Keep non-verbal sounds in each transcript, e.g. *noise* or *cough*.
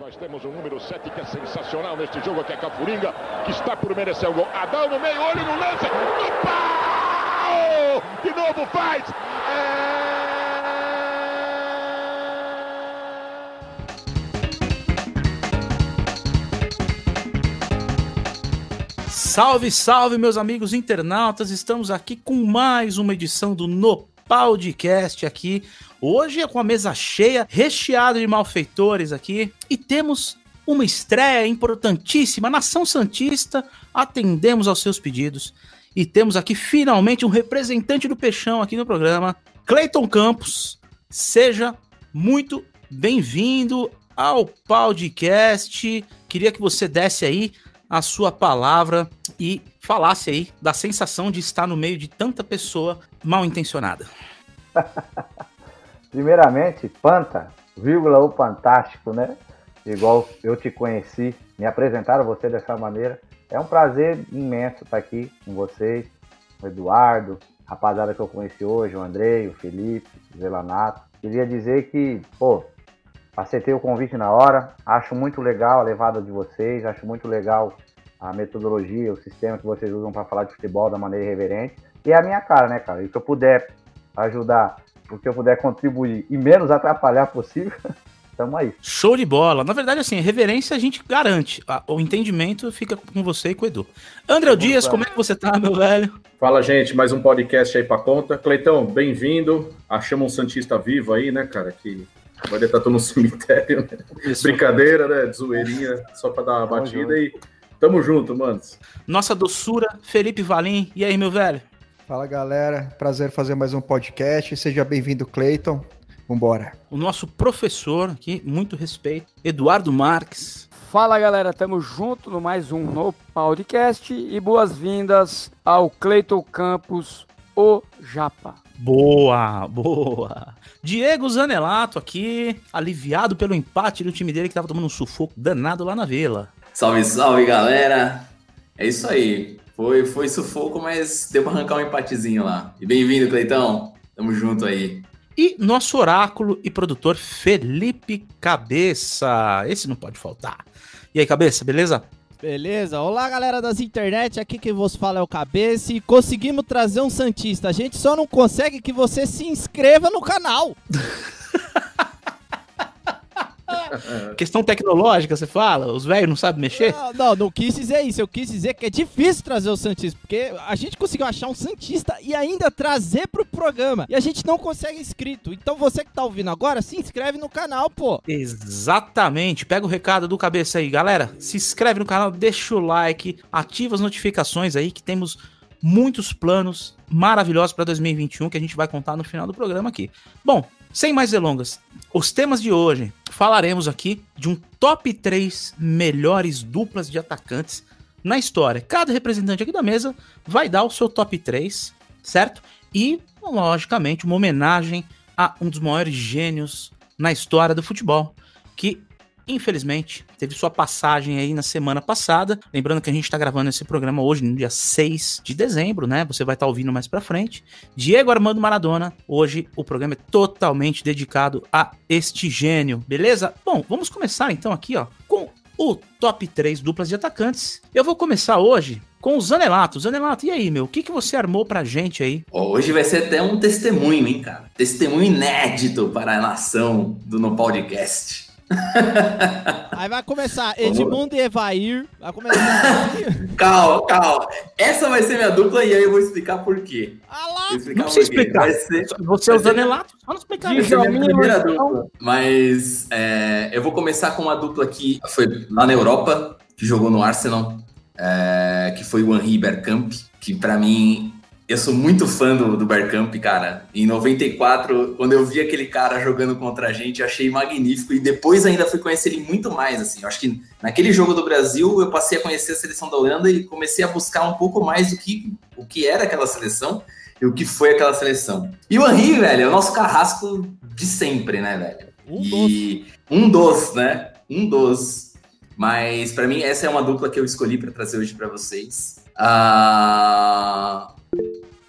nós temos o número 7 que é sensacional neste jogo aqui, é Cafuringa, que está por merecer o gol. Adão no meio, olho no lance, no pau! De novo faz! É... Salve, salve, meus amigos internautas! Estamos aqui com mais uma edição do No Podcast aqui. Hoje é com a mesa cheia, recheada de malfeitores aqui. E temos uma estreia importantíssima. Nação Santista, atendemos aos seus pedidos. E temos aqui finalmente um representante do Peixão aqui no programa, Cleiton Campos. Seja muito bem-vindo ao podcast. Queria que você desse aí a sua palavra e falasse aí da sensação de estar no meio de tanta pessoa mal intencionada. *laughs* Primeiramente, Panta, vírgula o fantástico, né? Igual eu te conheci, me apresentaram você dessa maneira. É um prazer imenso estar aqui com vocês, o Eduardo, a rapaziada que eu conheci hoje, o Andrei, o Felipe, o Zelanato. Queria dizer que, pô, aceitei o convite na hora, acho muito legal a levada de vocês, acho muito legal a metodologia, o sistema que vocês usam para falar de futebol da maneira irreverente. E é a minha cara, né, cara? E se eu puder ajudar, o que eu puder contribuir e menos atrapalhar possível, *laughs* tamo aí. Show de bola. Na verdade, assim, reverência a gente garante. O entendimento fica com você e com o Edu. André Dias, como é que você tá, meu velho? Fala, gente, mais um podcast aí pra conta. Cleitão, bem-vindo. Achamos um Santista vivo aí, né, cara? Que vai estar todo no cemitério. Né? Brincadeira, né? De zoeirinha, só pra dar uma batida e Tamo junto, manos. Nossa doçura, Felipe Valim. E aí, meu velho? Fala, galera. Prazer fazer mais um podcast. Seja bem-vindo, Cleiton. Vambora. O nosso professor aqui, muito respeito, Eduardo Marques. Fala, galera. Tamo junto no mais um no podcast e boas-vindas ao Cleiton Campos, o Japa. Boa, boa. Diego Zanelato aqui, aliviado pelo empate do time dele que tava tomando um sufoco danado lá na vila. Salve, salve, galera! É isso aí. Foi, foi sufoco, mas deu pra arrancar um empatezinho lá. E bem-vindo, Cleitão. Tamo junto aí. E nosso oráculo e produtor Felipe Cabeça. Esse não pode faltar. E aí, Cabeça, beleza? Beleza? Olá, galera das internet. Aqui quem vos fala é o Cabeça e conseguimos trazer um Santista. A gente só não consegue que você se inscreva no canal. *laughs* *laughs* Questão tecnológica, você fala? Os velhos não sabem mexer? Não, não, não quis dizer isso. Eu quis dizer que é difícil trazer o Santista, porque a gente conseguiu achar um Santista e ainda trazer pro programa. E a gente não consegue inscrito. Então você que tá ouvindo agora, se inscreve no canal, pô. Exatamente. Pega o recado do cabeça aí, galera. Se inscreve no canal, deixa o like, ativa as notificações aí que temos muitos planos maravilhosos para 2021 que a gente vai contar no final do programa aqui. Bom, sem mais delongas, os temas de hoje falaremos aqui de um top 3 melhores duplas de atacantes na história. Cada representante aqui da mesa vai dar o seu top 3, certo? E, logicamente, uma homenagem a um dos maiores gênios na história do futebol, que infelizmente, teve sua passagem aí na semana passada. Lembrando que a gente está gravando esse programa hoje, no dia 6 de dezembro, né? Você vai estar tá ouvindo mais pra frente. Diego Armando Maradona. Hoje o programa é totalmente dedicado a este gênio, beleza? Bom, vamos começar então aqui, ó, com o top 3 duplas de atacantes. Eu vou começar hoje com o Zanelato. Zanelato, e aí, meu? O que, que você armou pra gente aí? Hoje vai ser até um testemunho, hein, cara? Testemunho inédito para a nação do No Podcast. Aí vai começar Edmundo e Evair. Vai começar. calma, calma. Essa vai ser minha dupla e aí eu vou explicar por quê. Ah lá. Explicar não precisa explicar. Vai ser, Você é o Zanelato, só não explicar. Vai ser minha primeira dupla. Mas é, eu vou começar com uma dupla que foi lá na Europa, que jogou no Arsenal, é, que foi o Henri Bergkamp, que para mim eu sou muito fã do, do Bergkamp, cara. Em 94, quando eu vi aquele cara jogando contra a gente, eu achei magnífico. E depois ainda fui conhecer ele muito mais, assim. Eu acho que naquele jogo do Brasil, eu passei a conhecer a seleção da Holanda e comecei a buscar um pouco mais do que, o que era aquela seleção e o que foi aquela seleção. E o Henri, velho, é o nosso carrasco de sempre, né, velho? Um e dos. Um dos, né? Um dos. Mas para mim, essa é uma dupla que eu escolhi para trazer hoje para vocês. Ah...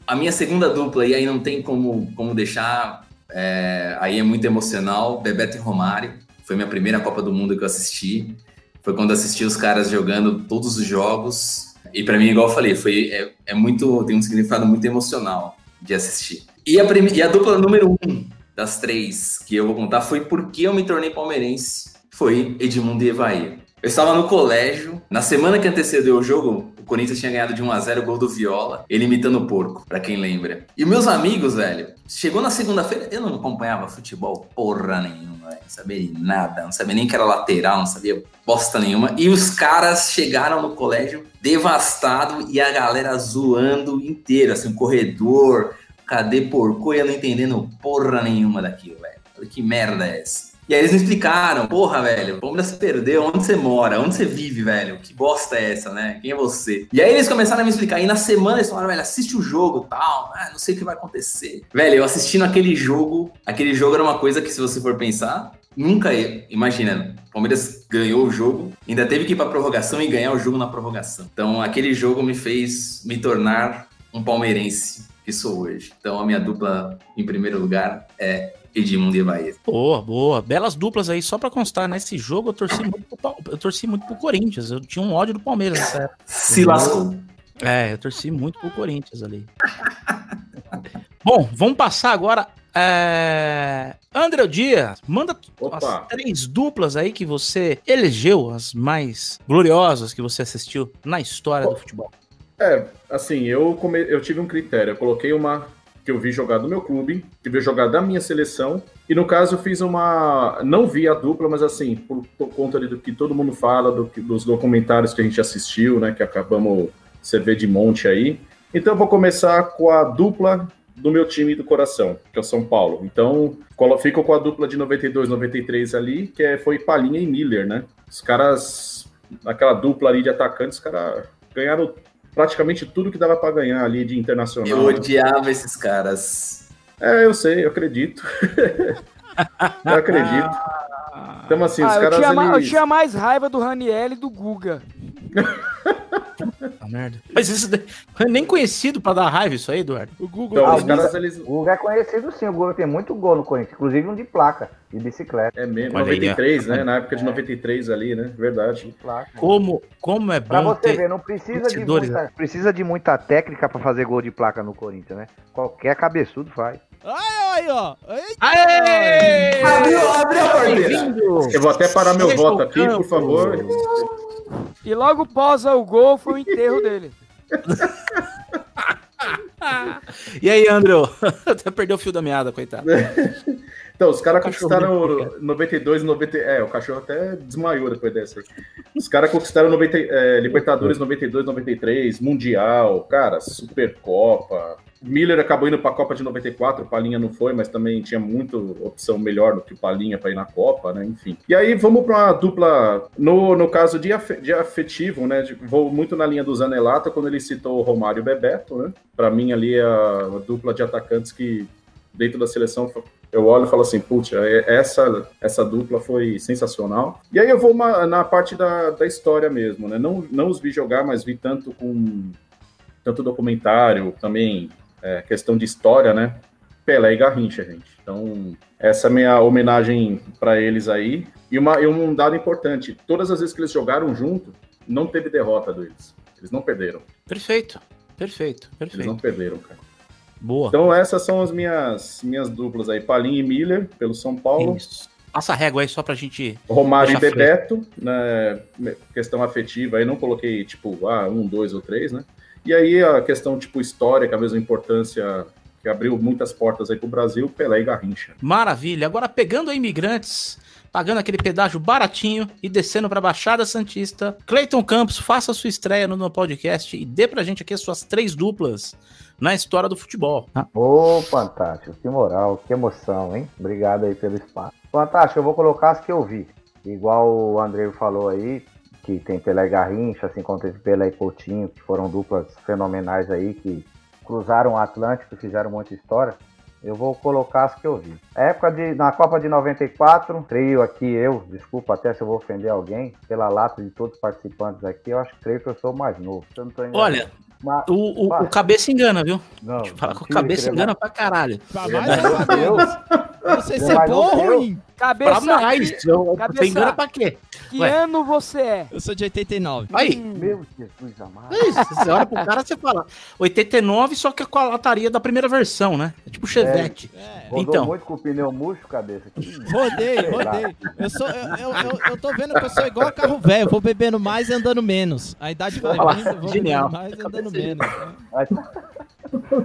A minha segunda dupla, e aí não tem como, como deixar, é, aí é muito emocional, Bebeto e Romário. Foi minha primeira Copa do Mundo que eu assisti. Foi quando assisti os caras jogando todos os jogos. E para mim, igual eu falei, foi, é, é, muito, tem um significado muito emocional de assistir. E a, e a dupla número um das três que eu vou contar foi porque eu me tornei palmeirense. Foi Edmundo e Evair. Eu estava no colégio, na semana que antecedeu o jogo, Corinthians tinha ganhado de 1 a 0 o gol do Viola, ele imitando o porco, para quem lembra. E meus amigos, velho, chegou na segunda-feira, eu não acompanhava futebol porra nenhuma, velho, não sabia nada, não sabia nem que era lateral, não sabia bosta nenhuma. E os caras chegaram no colégio devastado e a galera zoando inteiro, assim, o corredor, cadê porco? Eu não entendendo porra nenhuma daquilo, velho. Que merda é essa? E aí eles me explicaram, porra, velho, o Palmeiras perdeu, onde você mora, onde você vive, velho? Que bosta é essa, né? Quem é você? E aí eles começaram a me explicar, e na semana eles falaram, velho, assiste o jogo tal, ah, não sei o que vai acontecer. Velho, eu assistindo aquele jogo, aquele jogo era uma coisa que se você for pensar, nunca, imagina, o Palmeiras ganhou o jogo, ainda teve que ir pra prorrogação e ganhar o jogo na prorrogação. Então aquele jogo me fez me tornar um palmeirense que sou hoje. Então a minha dupla em primeiro lugar é Edmundo e Bahia. Boa, boa. Belas duplas aí. Só pra constar, nesse jogo eu torci muito pro, eu torci muito pro Corinthians. Eu tinha um ódio do Palmeiras nessa época. *laughs* Se lascou. É, eu torci muito pro Corinthians ali. *laughs* Bom, vamos passar agora. É... André Dias, manda Opa. as três duplas aí que você elegeu, as mais gloriosas que você assistiu na história do futebol. É, assim, eu, come... eu tive um critério. Eu coloquei uma que eu vi jogar do meu clube, que vi jogar da minha seleção. E no caso eu fiz uma. Não vi a dupla, mas assim, por, por conta do que todo mundo fala, do, dos documentários que a gente assistiu, né? Que acabamos você vê de monte aí. Então eu vou começar com a dupla do meu time do coração, que é o São Paulo. Então, fico com a dupla de 92, 93 ali, que é, foi Palinha e Miller, né? Os caras, aquela dupla ali de atacantes, os caras ganharam praticamente tudo que dava para ganhar ali de internacional. Eu odiava esses caras. É, eu sei, eu acredito. *laughs* eu acredito. Então, assim, ah, os caras. Eu tinha, eles... eu tinha mais raiva do Raniel e do Guga. *laughs* Puta merda. Mas isso é nem conhecido pra dar raiva isso aí, Eduardo. O Google. Então, os caras, eles... O Google é conhecido sim, o Google tem muito gol no Corinthians, inclusive um de placa, de bicicleta. É mesmo, 93, né? Na época de 93 ali, né? Verdade. De placa. Como, como é bom Pra você ter... ver, não precisa de, muita, né? precisa de muita técnica pra fazer gol de placa no Corinthians, né? Qualquer cabeçudo faz. Aí, aí, ó. Aê! Abriu, abriu a porteira. Eu vou até parar meu voto aqui, por favor. E logo pós o gol foi o enterro dele. e aí, André? *laughs* Até perdeu o fio da meada, coitado. *laughs* Então, os caras conquistaram 92, 90. É, o cachorro até desmaiou depois dessa. Os caras conquistaram 90, é, Libertadores 92, 93, Mundial, cara, Supercopa, Miller acabou indo para a Copa de 94, o Palinha não foi, mas também tinha muita opção melhor do que o Palinha para ir na Copa, né? Enfim. E aí vamos para uma dupla, no, no caso de, af, de afetivo, né? De, vou muito na linha do Zanelata quando ele citou o Romário e o Bebeto, né? Para mim ali é a, a dupla de atacantes que dentro da seleção eu olho e falo assim, putz, é, essa, essa dupla foi sensacional. E aí eu vou uma, na parte da, da história mesmo, né? Não, não os vi jogar, mas vi tanto com tanto documentário, também é, questão de história, né? Pelé e Garrincha, gente. Então, essa é a minha homenagem para eles aí. E, uma, e um dado importante: todas as vezes que eles jogaram junto, não teve derrota deles. Eles não perderam. Perfeito, perfeito, perfeito. Eles não perderam, cara. Boa. Então, essas são as minhas, minhas duplas aí: Palinha e Miller, pelo São Paulo. Isso. Passa a régua aí só pra gente. Romário e Bebeto, né, questão afetiva aí, não coloquei tipo, ah, um, dois ou três, né? E aí a questão tipo história, que é a mesma importância que abriu muitas portas aí pro Brasil, Pelé e Garrincha. Maravilha. Agora pegando imigrantes, pagando aquele pedágio baratinho e descendo para a Baixada Santista, Cleiton Campos, faça sua estreia no, no podcast e dê pra gente aqui as suas três duplas na história do futebol. Ô, oh, fantástico, que moral, que emoção, hein? Obrigado aí pelo espaço. Fantástico, eu vou colocar as que eu vi. Igual o André falou aí, que tem Pelé e Garrincha, assim como teve Pelé e Coutinho, que foram duplas fenomenais aí, que cruzaram o Atlântico e fizeram muita história. Eu vou colocar as que eu vi. Época de, na Copa de 94, trio aqui, eu, desculpa até se eu vou ofender alguém, pela lata de todos os participantes aqui, eu acho que creio que eu sou o mais novo. Olha, mas, o, o, o, cabeça engana, viu? Não, falar com o cabeça engana pra caralho. Graças a Deus, Não sei se é bom ou ruim. Cabeça, Pra mais. Eu- Cabeça. Você engana pra quê? que Ué. ano você é? Eu sou de 89. Aí. Meu Jesus amado. É isso, Você olha pro cara e você fala 89, só que com a lataria da primeira versão, né? É tipo Chevette. É. Rodou Então. muito com o pneu murcho, cabeça. Que Rodei, rodei. Eu, sou, eu, eu, eu, eu tô vendo que eu sou igual carro velho. Vou bebendo mais e andando menos. A idade vai vindo, eu vou genial. bebendo mais e andando menos. Mas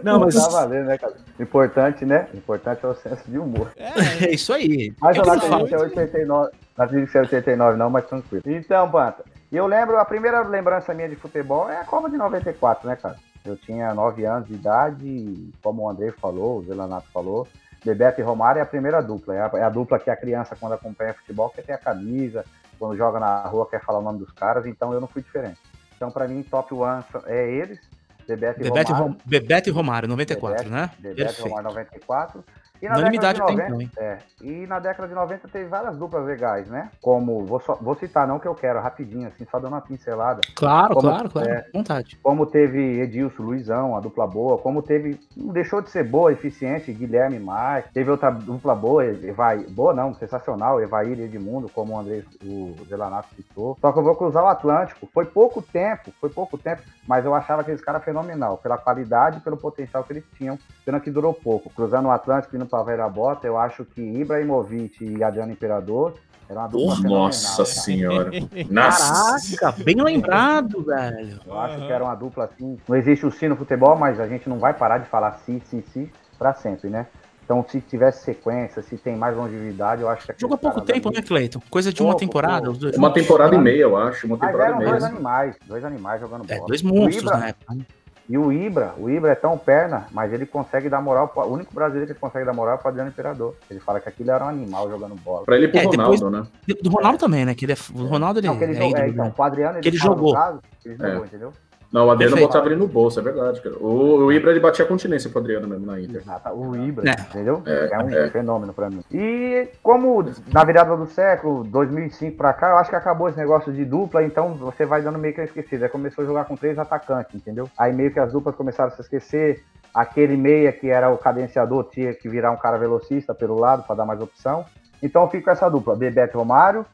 Não, mas tá valendo, né, cara? Importante, né? Importante é o senso de humor. É, é isso aí. Mas É eu que que é 89. Não acredito que é 89, não, mas tranquilo. Então, Panta, eu lembro, a primeira lembrança minha de futebol é a Copa de 94, né, cara? Eu tinha 9 anos de idade, e, como o André falou, o Zelanato falou, Bebeto e Romário é a primeira dupla. É a, é a dupla que a criança, quando acompanha futebol, quer ter a camisa, quando joga na rua, quer falar o nome dos caras, então eu não fui diferente. Então, pra mim, top one é eles, Bebeto e Bebeto Romário. Rom- Bebeto e Romário, 94, Bebeto, né? Bebeto e. Romário 94. E na, Unanimidade década de até 90, então, é, e na década de 90 teve várias duplas legais, né? Como, vou, só- vou citar não que eu quero, rapidinho, assim, só dando uma pincelada. Claro, Como- claro, claro. é. Vontade. Como teve Edilson, Luizão, a dupla boa. Como teve, não deixou de ser boa, eficiente, Guilherme Marques. Teve outra dupla boa, Evaí, boa não, sensacional, Evair e Edmundo, como o André, o Zelanato citou. Só que eu vou cruzar o Atlântico. Foi pouco tempo, foi pouco tempo, mas eu achava aqueles caras fenomenal, pela qualidade e pelo potencial que eles tinham, pena que durou pouco. Cruzando o Atlântico e indo pra Vera Bota, eu acho que Ibrahimovic e Adriano Imperador era uma dupla fenomenal. Nossa cara. senhora. Nossa. *laughs* Caraca, bem lembrado, velho. Eu acho que era uma dupla assim. Não existe o si no futebol, mas a gente não vai parar de falar si, si, si pra sempre, né? Então, se tivesse sequência, se tem mais longevidade, eu acho que. Jogou pouco tempo, né, Cleiton? Coisa de uma Pouco, temporada. pouco. os dois Uma temporada e meia, eu acho. Uma Mas temporada eram e dois meia. animais, dois animais jogando bola. É, dois monstros Ibra- na época. né? E o Ibra, o Ibra é tão perna, mas ele consegue dar moral. pro- O único brasileiro que ele consegue dar moral é o Adriano Imperador. Ele fala que aquilo era um animal jogando bola. Pra ele e pro É, depois- Ronaldo, né? Do Ronaldo também, né? Que ele é, o Ronaldo ele, Não, que ele é jogou, é, então, o Adriano, Que ele fala, no jogou. caso, ele É. jogou, entendeu? Não, o Adriano Perfeito. botava ele no bolso, é verdade, cara. O, o Ibra ele batia continência pro Adriano mesmo na Inter. Exato, o Ibra, É. entendeu? É, É, um é. fenômeno pra mim. E como na virada do século, 2005 pra cá, eu acho que acabou esse negócio de dupla, então você vai dando meio que esquecido. Aí começou a jogar com três atacantes, entendeu? Aí meio que as duplas começaram a se esquecer. Aquele meia que era o cadenciador tinha que virar um cara velocista pelo lado pra dar mais opção. Então eu fico com essa dupla, Bebeto e Romário,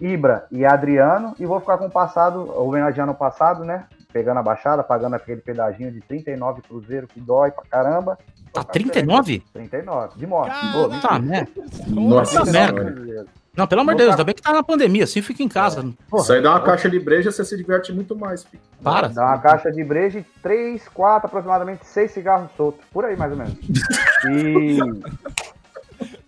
Ibra e Adriano, e vou ficar com o passado, homenageando o passado, né? Pegando a baixada, pagando aquele pedaginho de 39 cruzeiro que dói pra caramba. Tá 39? 39, de. Ô, Tá, né? Nossa senhora. merda. Não, pelo amor de Deus, ainda bem que tá na pandemia, assim fica em casa. Porra, Isso aí dá uma caixa de breja, você se diverte muito mais, filho. para. Dá uma caixa de breja e 3, 4, aproximadamente 6 cigarros soltos. Por aí, mais ou menos. *laughs* E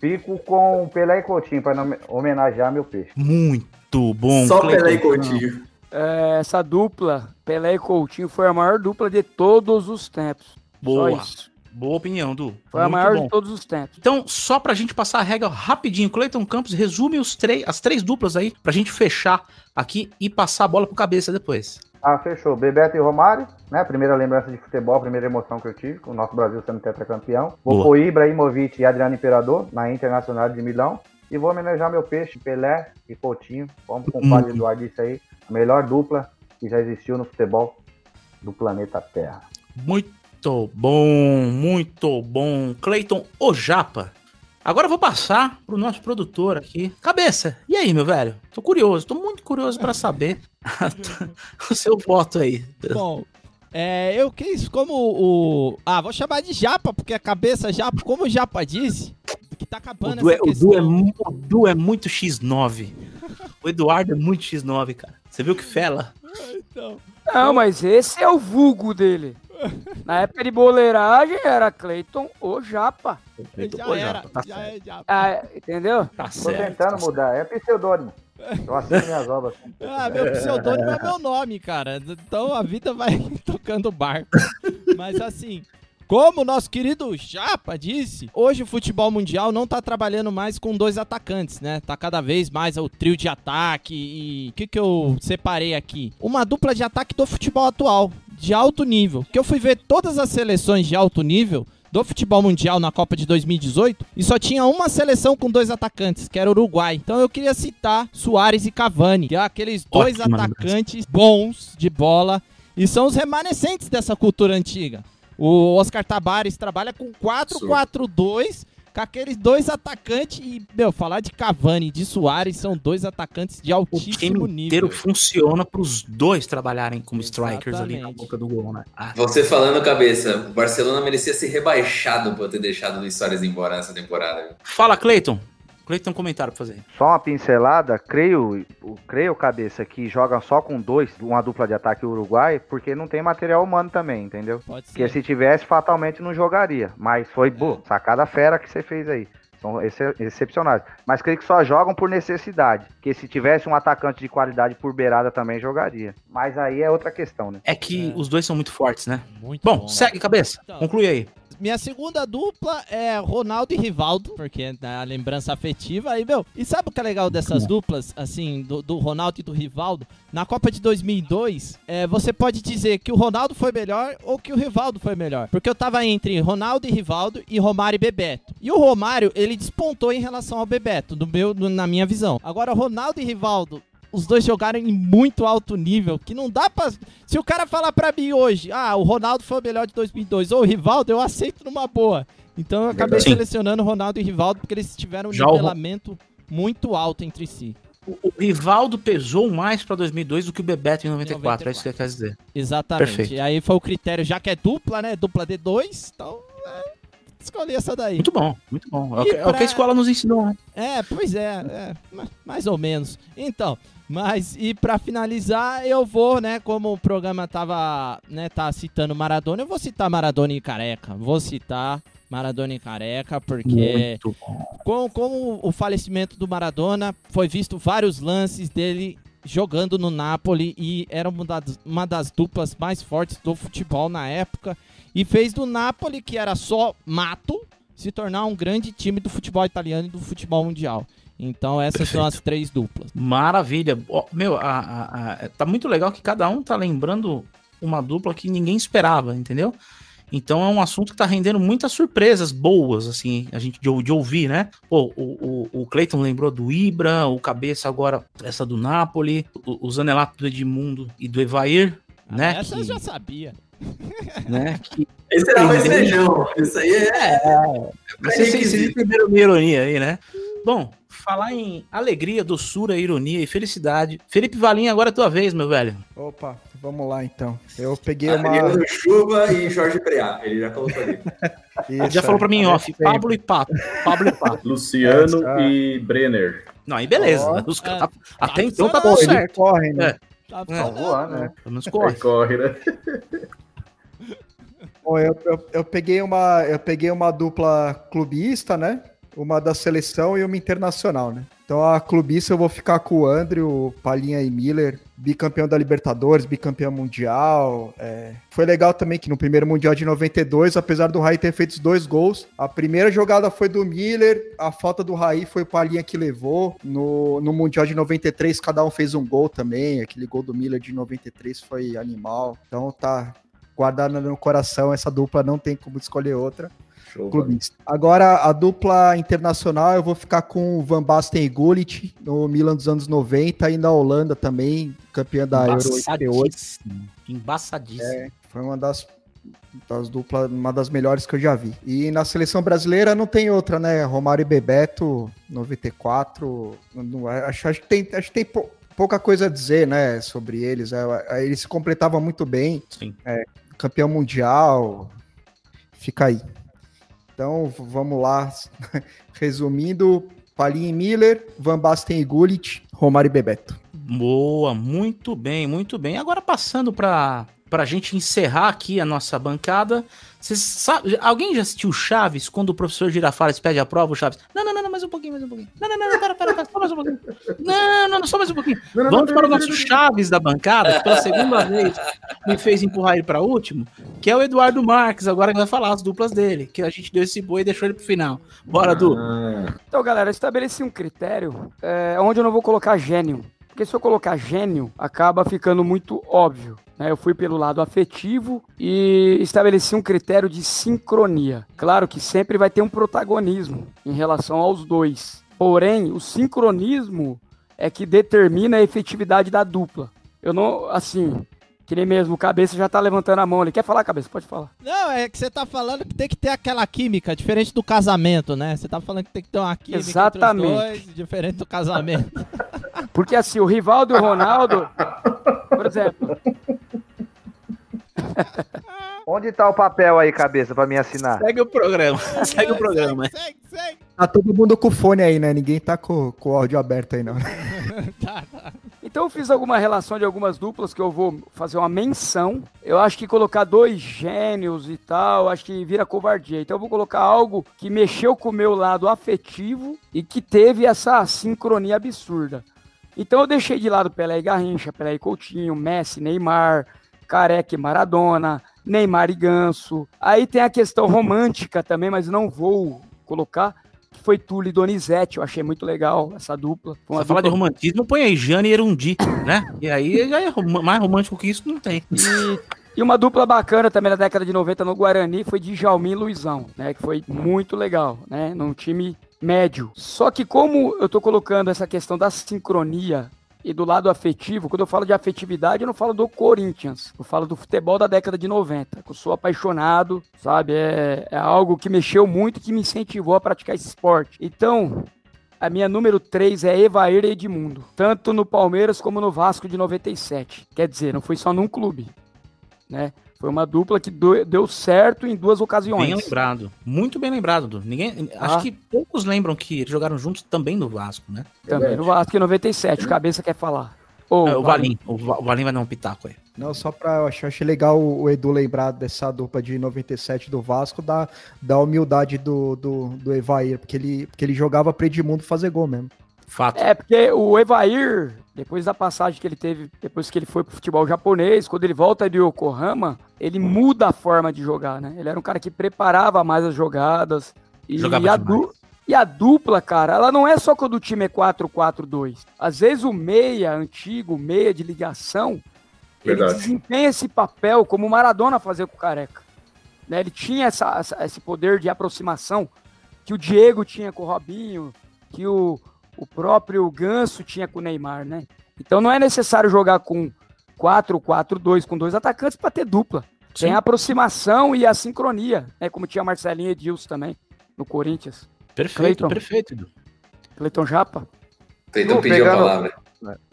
fico com Pelé e Coutinho para homenagear meu peixe. Muito bom. Só Cleiton. Pelé e Coutinho. É, essa dupla, Pelé e Coutinho, foi a maior dupla de todos os tempos. Boa. Só isso. Boa opinião, Du. Foi a Muito maior bom. de todos os tempos. Então, só pra gente passar a regra rapidinho, Cleiton Campos resume os três, as três duplas aí, pra gente fechar aqui e passar a bola pro cabeça depois. Ah, fechou. Bebeto e Romário, né? Primeira lembrança de futebol, primeira emoção que eu tive, com o nosso Brasil sendo tetracampeão. Vou pôr Ibrahimovic e Adriano Imperador na Internacional de Milão. E vou homenagear meu peixe, Pelé e Coutinho. Vamos com o Hum. padre Eduardo isso aí. A melhor dupla que já existiu no futebol do planeta Terra. Muito bom, muito bom. Cleiton Ojapa. Agora eu vou passar pro nosso produtor aqui. Cabeça, e aí, meu velho? Tô curioso, tô muito curioso pra saber *laughs* o seu voto aí. Bom, é, eu quis como o. Ah, vou chamar de Japa, porque a cabeça Japa, como o Japa disse, que tá O acabando Du, é, essa o, questão. du é, mu- o Du é muito X9. O Eduardo é muito X9, cara. Você viu que fela? *laughs* Então, Não, mas esse é o vulgo dele. Na época de boleiragem era Cleiton ou Japa. Cleiton já Ojapa, era, tá já certo. é Japa. Ah, entendeu? Tá Tô certo. tentando tá certo. mudar, é pseudônimo. Eu assino minhas obras. Ah, meu pseudônimo é meu nome, cara. Então a vida vai *laughs* tocando barco. Mas assim, como o nosso querido Japa disse, hoje o futebol mundial não tá trabalhando mais com dois atacantes, né? Tá cada vez mais o trio de ataque e o que que eu separei aqui? Uma dupla de ataque do futebol atual, de alto nível. Que eu fui ver todas as seleções de alto nível do futebol mundial na Copa de 2018 e só tinha uma seleção com dois atacantes, que era o Uruguai. Então eu queria citar Soares e Cavani, que é aqueles dois Ótima atacantes bons de bola e são os remanescentes dessa cultura antiga. O Oscar Tabares trabalha com 4-4-2. Com aqueles dois atacantes e, meu, falar de Cavani e de Soares são dois atacantes de O altíssimo time nível. inteiro funciona pros dois trabalharem como strikers ali na Exatamente. boca do gol, né? Ah, Você falando, cabeça, o Barcelona merecia ser rebaixado por ter deixado o Luiz Soares embora nessa temporada. Fala, Cleiton. Cleiton tem um comentário pra fazer. Só uma pincelada, creio, creio cabeça que joga só com dois, uma dupla de ataque Uruguai, porque não tem material humano também, entendeu? Pode Porque ser. se tivesse, fatalmente não jogaria. Mas foi, boa, sacada fera que você fez aí. São ex- excepcionais. Mas creio que só jogam por necessidade. Porque se tivesse um atacante de qualidade por beirada também jogaria. Mas aí é outra questão, né? É que É. os dois são muito fortes, né? Muito Bom, né? segue, cabeça. Então. Conclui aí. Minha segunda dupla é Ronaldo e Rivaldo, porque é a lembrança afetiva aí, meu. E sabe o que é legal dessas duplas, assim, do, do Ronaldo e do Rivaldo? Na Copa de 2002, é, você pode dizer que o Ronaldo foi melhor ou que o Rivaldo foi melhor. Porque eu tava entre Ronaldo e Rivaldo e Romário e Bebeto. E o Romário, ele despontou em relação ao Bebeto, do meu, do- na minha visão. Agora, Ronaldo e Rivaldo os dois jogaram em muito alto nível, que não dá pra... Se o cara falar pra mim hoje, ah, o Ronaldo foi o melhor de 2002, ou o Rivaldo, eu aceito numa boa. Então eu acabei Sim. selecionando Ronaldo e Rivaldo, porque eles tiveram um Já o nivelamento muito alto entre si. O, o Rivaldo pesou mais pra 2002 do que o Bebeto em 94, é isso que quer dizer. Exatamente. Perfeito. E aí foi o critério, já que é dupla, né, dupla D2, então é, escolhi essa daí. Muito bom, muito bom. É o que, é o que pra- a escola nos ensinou, né? É, pois é, é, ma- mais ou menos. Então, mas e pra finalizar, eu vou, né, como o programa tava, né, tá citando Maradona, eu vou citar Maradona e Careca. Vou citar Maradona e Careca porque com, com o falecimento do Maradona, foi visto vários lances dele jogando no Napoli e era uma das, uma das duplas mais fortes do futebol na época e fez do Napoli, que era só mato, se tornar um grande time do futebol italiano e do futebol mundial. Então essas são Perfeito. as três duplas. Maravilha. Ó, meu, a- a- a- tá muito legal que cada um tá lembrando uma dupla que ninguém esperava, entendeu? Então é um assunto que tá rendendo muitas surpresas boas, assim, a gente de, de ouvir, né? Pô, o, o, o Cleiton lembrou do Ibra, o Cabeça agora essa do Napoli, o, o Zanelato do Edmundo e do Evair, né? Essa que, eu já sabia. *laughs* né? Que, Esse era mais feijão. Isso aí é. vocês, vocês entenderam minha ironia aí, né? Bom, falar em alegria, doçura, ironia e felicidade. Felipe Valim, agora é tua vez, meu velho. Opa, vamos lá então. Eu peguei uma. Adriano Chuva e Jorge Preá. Ele já colocou ali. Ele já falou pra mim *laughs* em off, Pablo e Pato. Pablo e Pato. *laughs* Luciano Essa- e Brenner. Não, aí beleza. Ó, Os é, até tá então tá funcionando. tudo Pô, ele certo. corre, né? Tá É. falando, voando, né? Pelo menos corre. corre, né? Bom, eu, eu, eu peguei uma, eu peguei uma dupla clubista, né? Uma da seleção e uma internacional, né? Então a clubista eu vou ficar com o André, o Palinha e Miller, bicampeão da Libertadores, bicampeão mundial. é. Foi legal também que no primeiro mundial de 92, apesar do Raí ter feito os dois gols, a primeira jogada foi do Miller, a falta do Raí foi o Palinha que levou. No, no mundial de 93, cada um fez um gol também. Aquele gol do Miller de 93 foi animal. Então tá, guardada no coração, essa dupla não tem como escolher outra. Show. Clubista. Agora, a dupla internacional, eu vou ficar com o Van Basten e Gullit, no Milan dos anos 90 e na Holanda também, campeã da Euro 88. Embaçadíssimo. Embaçadíssimo. Foi uma das, das duplas, uma das melhores que eu já vi. E na seleção brasileira não tem outra, né? Romário e Bebeto, 94. não- não- acho, acho que tem, acho que tem pou- pouca coisa a dizer, né, sobre eles. É, eles se completavam muito bem. Sim. Campeão mundial. Fica aí. Então, vamos lá. *laughs* Resumindo, Palinha e Miller, Van Basten e Gullit, Romário e Bebeto. Boa, muito bem, muito bem. Agora passando para pra gente encerrar aqui a nossa bancada. Sabem, alguém já assistiu Chaves quando o professor Girafales pede a prova, o Chaves? Não, não, não, não, mais um pouquinho, mais um pouquinho. Não, não, não, não, para, para, para, só mais um pouquinho. Não, não, não, só mais um pouquinho. Vamos para o nosso Chaves da bancada, que pela segunda vez me fez empurrar ele para último, que é o Eduardo Marques, agora que vai falar as duplas dele, que a gente deu esse boi e deixou ele pro final. Bora, Du. Ah, Então, galera, eu estabeleci um critério é, onde eu não vou colocar gênio. Porque se eu colocar gênio, acaba ficando muito óbvio. né? Eu fui pelo lado afetivo e estabeleci um critério de sincronia. Claro que sempre vai ter um protagonismo em relação aos dois. Porém, o sincronismo é que determina a efetividade da dupla. Eu não, assim, Que nem mesmo, o cabeça já tá levantando a mão. Ele quer falar, cabeça? Pode falar. Não, é que você tá falando que tem que ter aquela química, diferente do casamento, né? Você tá falando que tem que ter uma química Exatamente. entre os dois, diferente do casamento. *laughs* Porque assim, o Rivaldo e o Ronaldo, por exemplo, *laughs* Onde tá o papel aí, cabeça, pra me assinar? Segue o programa. *laughs* Segue o programa. Segue, segue, segue. Tá todo mundo com o fone aí, né? Ninguém tá com, com o áudio aberto aí, não. *laughs* Tá, tá. Então eu fiz alguma relação de algumas duplas que eu vou fazer uma menção. Eu acho que colocar dois gênios e tal, acho que vira covardia. Então eu vou colocar algo que mexeu com o meu lado afetivo e que teve essa sincronia absurda. Então eu deixei de lado Pelé e Garrincha, Pelé e Coutinho, Messi, Neymar, Careca e Maradona, Neymar e Ganso. Aí tem a questão romântica também, mas não vou colocar, que foi Túlio e Donizete. Eu achei muito legal essa dupla. Foi uma Pra falar de dupla- romantismo, põe aí Jane e Erundi, né? E aí já é mais romântico que isso, não tem. E, e uma dupla bacana também na década de 90 no Guarani foi de Jalmin e Luizão, né? Que foi muito legal, né? Num time médio. Só que como eu tô colocando essa questão da sincronia e do lado afetivo, quando eu falo de afetividade, eu não falo do Corinthians. Eu falo do futebol da década de 90. que Eu sou apaixonado, sabe? É, é algo que mexeu muito, que me incentivou a praticar esse esporte. Então, a minha número 3 é Evair Edmundo. Tanto no Palmeiras como no Vasco de 97. Quer dizer, não foi só num clube. Né? Foi uma dupla que deu certo em duas ocasiões. Bem lembrado. Muito bem lembrado, Du. Ninguém, Ah. Acho que poucos lembram que eles jogaram juntos também no Vasco, né? Também no Vasco em 97. O cabeça quer falar. É, o Valim. O, Va- o Valim vai dar um pitaco aí. Não, só pra. Eu achei, achei legal o Edu lembrar dessa dupla de 97 do Vasco, da, da humildade do, do, do Evair, porque ele, porque ele jogava pra Edmundo fazer gol mesmo. Fato. É, porque o Evair, depois da passagem que ele teve, depois que ele foi pro futebol japonês, quando ele volta de Yokohama, ele muda a forma de jogar, né? Ele era um cara que preparava mais as jogadas. E, Jogava a, du- e a dupla, cara, ela não é só quando o time é 4-4-2. Às vezes o meia antigo, o meia de ligação, ele Verdade. desempenha esse papel como o Maradona fazia com o Careca. Né? Ele tinha essa- essa- esse poder de aproximação que o Diego tinha com o Robinho, que o, o próprio Ganso tinha com o Neymar, né? Então não é necessário jogar com 4-4-2 com dois atacantes para ter dupla. Tem Sim. a aproximação e a sincronia, né? Como tinha Marcelinho e Edilson também no Corinthians. Perfeito, Cleiton. perfeito, Edu. Cleiton Japa. Cleiton pediu a pegando- palavra.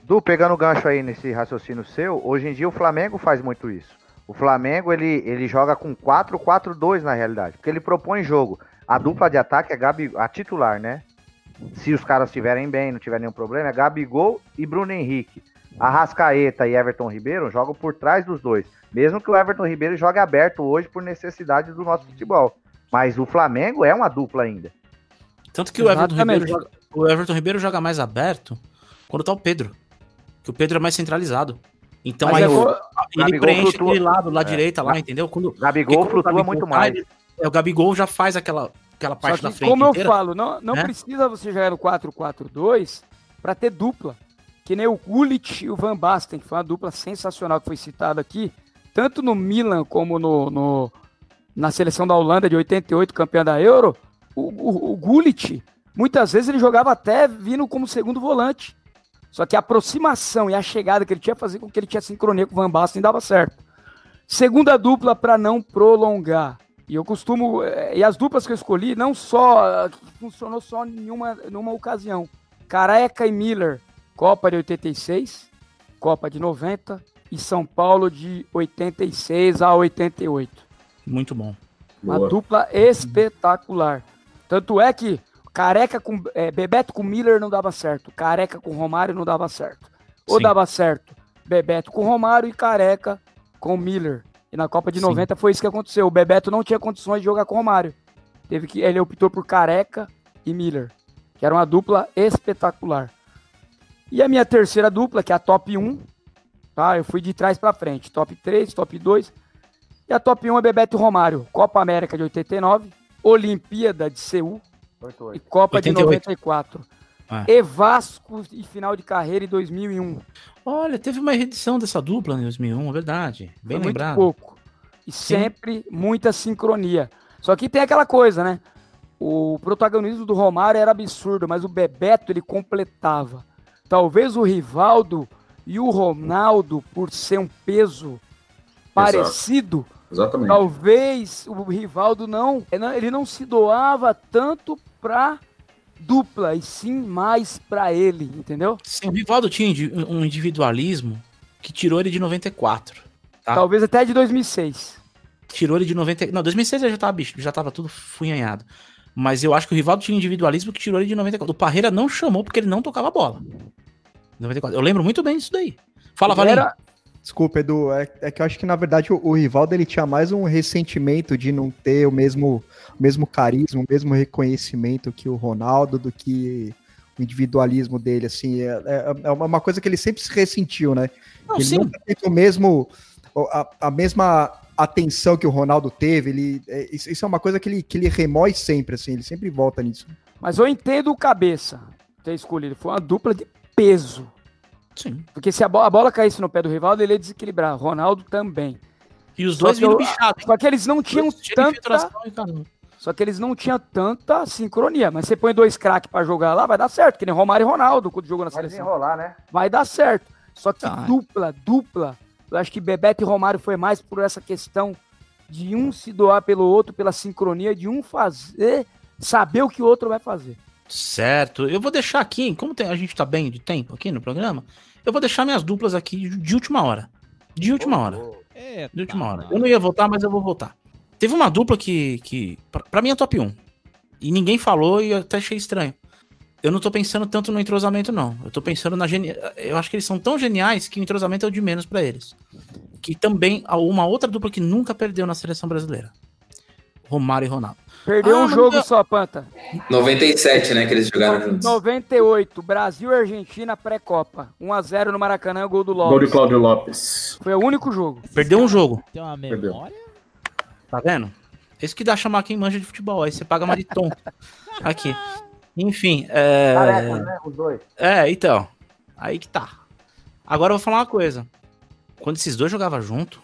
Du, pegando o gancho aí nesse raciocínio seu, hoje em dia o Flamengo faz muito isso. O Flamengo, ele, ele joga com 4-4-2 na realidade, porque ele propõe jogo. A dupla de ataque é Gabi, a titular, né? Se os caras estiverem bem, não tiver nenhum problema, é Gabigol e Bruno Henrique. Arrascaeta e Everton Ribeiro jogam por trás dos dois. Mesmo que o Everton Ribeiro jogue aberto hoje por necessidade do nosso futebol. Mas o Flamengo é uma dupla ainda. Tanto que o Everton. Ribeiro joga, o Everton Ribeiro joga mais aberto quando tá o Pedro. Que o Pedro é mais centralizado. Então Mas aí é o- ele Gabigol preenche flutua. aquele lado lá É. direita, lá, entendeu? Quando, Gabigol porque quando o flutua Gabigol muito cai, mais. ele- é, o Gabigol já faz aquela, aquela parte Só da que, frente como eu inteira. falo, não, não né? precisa você jogar no 4-4-2 para ter dupla. Que nem o Gullit e o Van Basten, que foi uma dupla sensacional que foi citada aqui, tanto no Milan como no, no- na seleção da Holanda de 88, campeã da Euro. O, o, o Gullit, muitas vezes ele jogava até vindo como segundo volante. Só que a aproximação e a chegada que ele tinha fazia com que ele tinha sincronia com o Van Basten dava certo. Segunda dupla para não prolongar. E eu costumo. eh, E as duplas que eu escolhi, não só. eh, que funcionou só em uma, numa ocasião. Careca e Miller, Copa de 86, Copa de 90 e São Paulo de 86 a 88. Muito bom. Uma Boa. dupla espetacular. Tanto é que Careca com. eh, Bebeto com Miller não dava certo. Careca com Romário não dava certo. Ou Sim. dava certo Bebeto com Romário e Careca com Miller. E na Copa de Sim. 90 foi isso que aconteceu. O Bebeto não tinha condições de jogar com Romário. Teve que ele optou por Careca e Miller, que era uma dupla espetacular. E a minha terceira dupla, que é a top 1, tá? Eu fui de trás pra frente, top 3, top 2. E a top 1 é Bebeto e Romário, Copa América de 89, Olimpíada de Seul e Copa 88. de 94. Ah. E Vasco e final de carreira em 2001. Olha, teve uma reedição dessa dupla em 2001, é verdade. Bem Foi lembrado. Muito pouco. E sempre muita sincronia. Só que tem aquela coisa, né? O protagonismo do Romário era absurdo, mas o Bebeto ele completava. Talvez o Rivaldo e o Ronaldo, por ser um peso parecido, Exatamente. talvez o Rivaldo não, ele não se doava tanto pra dupla, e sim mais pra ele, entendeu? Sim, o Rivaldo tinha um individualismo que tirou ele de 94. Tá. Talvez até de 2006. Tirou ele de 90. Não, 2006 ele já tava, bicho, já tava tudo funhanhado. Mas eu acho que o Rivaldo tinha um individualismo que tirou ele de 94. O Parreira não chamou porque ele não tocava bola. 94. Eu lembro muito bem disso daí. Fala, Valinho. era- Desculpa, Edu, é, é que eu acho que na verdade o, o Rivaldo ele tinha mais um ressentimento de não ter o mesmo, o mesmo carisma, o mesmo reconhecimento que o Ronaldo, do que o individualismo dele, assim, é, é- é uma coisa que ele sempre se ressentiu, né? Não, ele sim. nunca teve o mesmo, a, a mesma atenção que o Ronaldo teve, ele, é, isso, isso é uma coisa que ele, que ele remói sempre, assim, ele sempre volta nisso. Mas eu entendo o cabeça ter escolhido. Foi uma dupla de peso. Sim. Porque se a, bo- a bola caísse no pé do Rivaldo, ele ia desequilibrar. Ronaldo também. E os Só dois vindo bichados. Só que eles não tinham tanta. Só que eles não tinham tanta sincronia. Mas você põe dois craques pra jogar lá, vai dar certo. Que nem Romário e Ronaldo quando jogou na Vai seleção. desenrolar, né? Vai dar certo. Só que Tá. dupla, dupla. Eu acho que Bebeto e Romário foi mais por essa questão de um se doar pelo outro, pela sincronia, de um fazer, saber o que o outro vai fazer. Certo. Eu vou deixar aqui, como tem- a gente tá bem de tempo aqui no programa, eu vou deixar minhas duplas aqui de, de última hora. De última hora. Eita, De última hora. nós. Eu não ia votar, mas eu vou votar. Teve uma dupla que, que pra, pra mim é top 1. E ninguém falou e eu até achei estranho. Eu não tô pensando tanto no entrosamento, não. Eu tô pensando na geni... Eu acho que eles são tão geniais que o entrosamento é o de menos pra eles. Que também há uma outra dupla que nunca perdeu na seleção brasileira. Romário e Ronaldo. Perdeu Ah, um jogo não- só, Panta. 97, né, que eles jogaram juntos. 98, Brasil e Argentina pré-copa. 1x0 no Maracanã, gol do Gol de Lopes. Cláudio Lopes. Foi o único jogo. Perdeu um jogo. Tem uma Perdeu. memória? Tá vendo? Esse que dá chamar quem manja de futebol. Aí você paga mais de tom. *laughs* Aqui. Enfim, é. Careca, né? Os dois. É, então. Aí que tá. Agora eu vou falar uma coisa. Quando esses dois jogavam junto,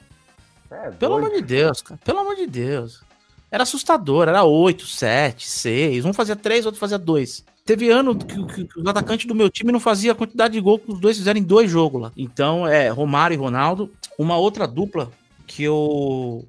É, pelo doido. amor de Deus, cara. Pelo amor de Deus. Era assustador. Era 8, 7, 6. Um fazia 3, outro fazia 2. Teve ano que, que, que os atacantes do meu time não fazia a quantidade de gol que os dois fizeram em dois jogos lá. Então, é Romário e Ronaldo. Uma outra dupla que eu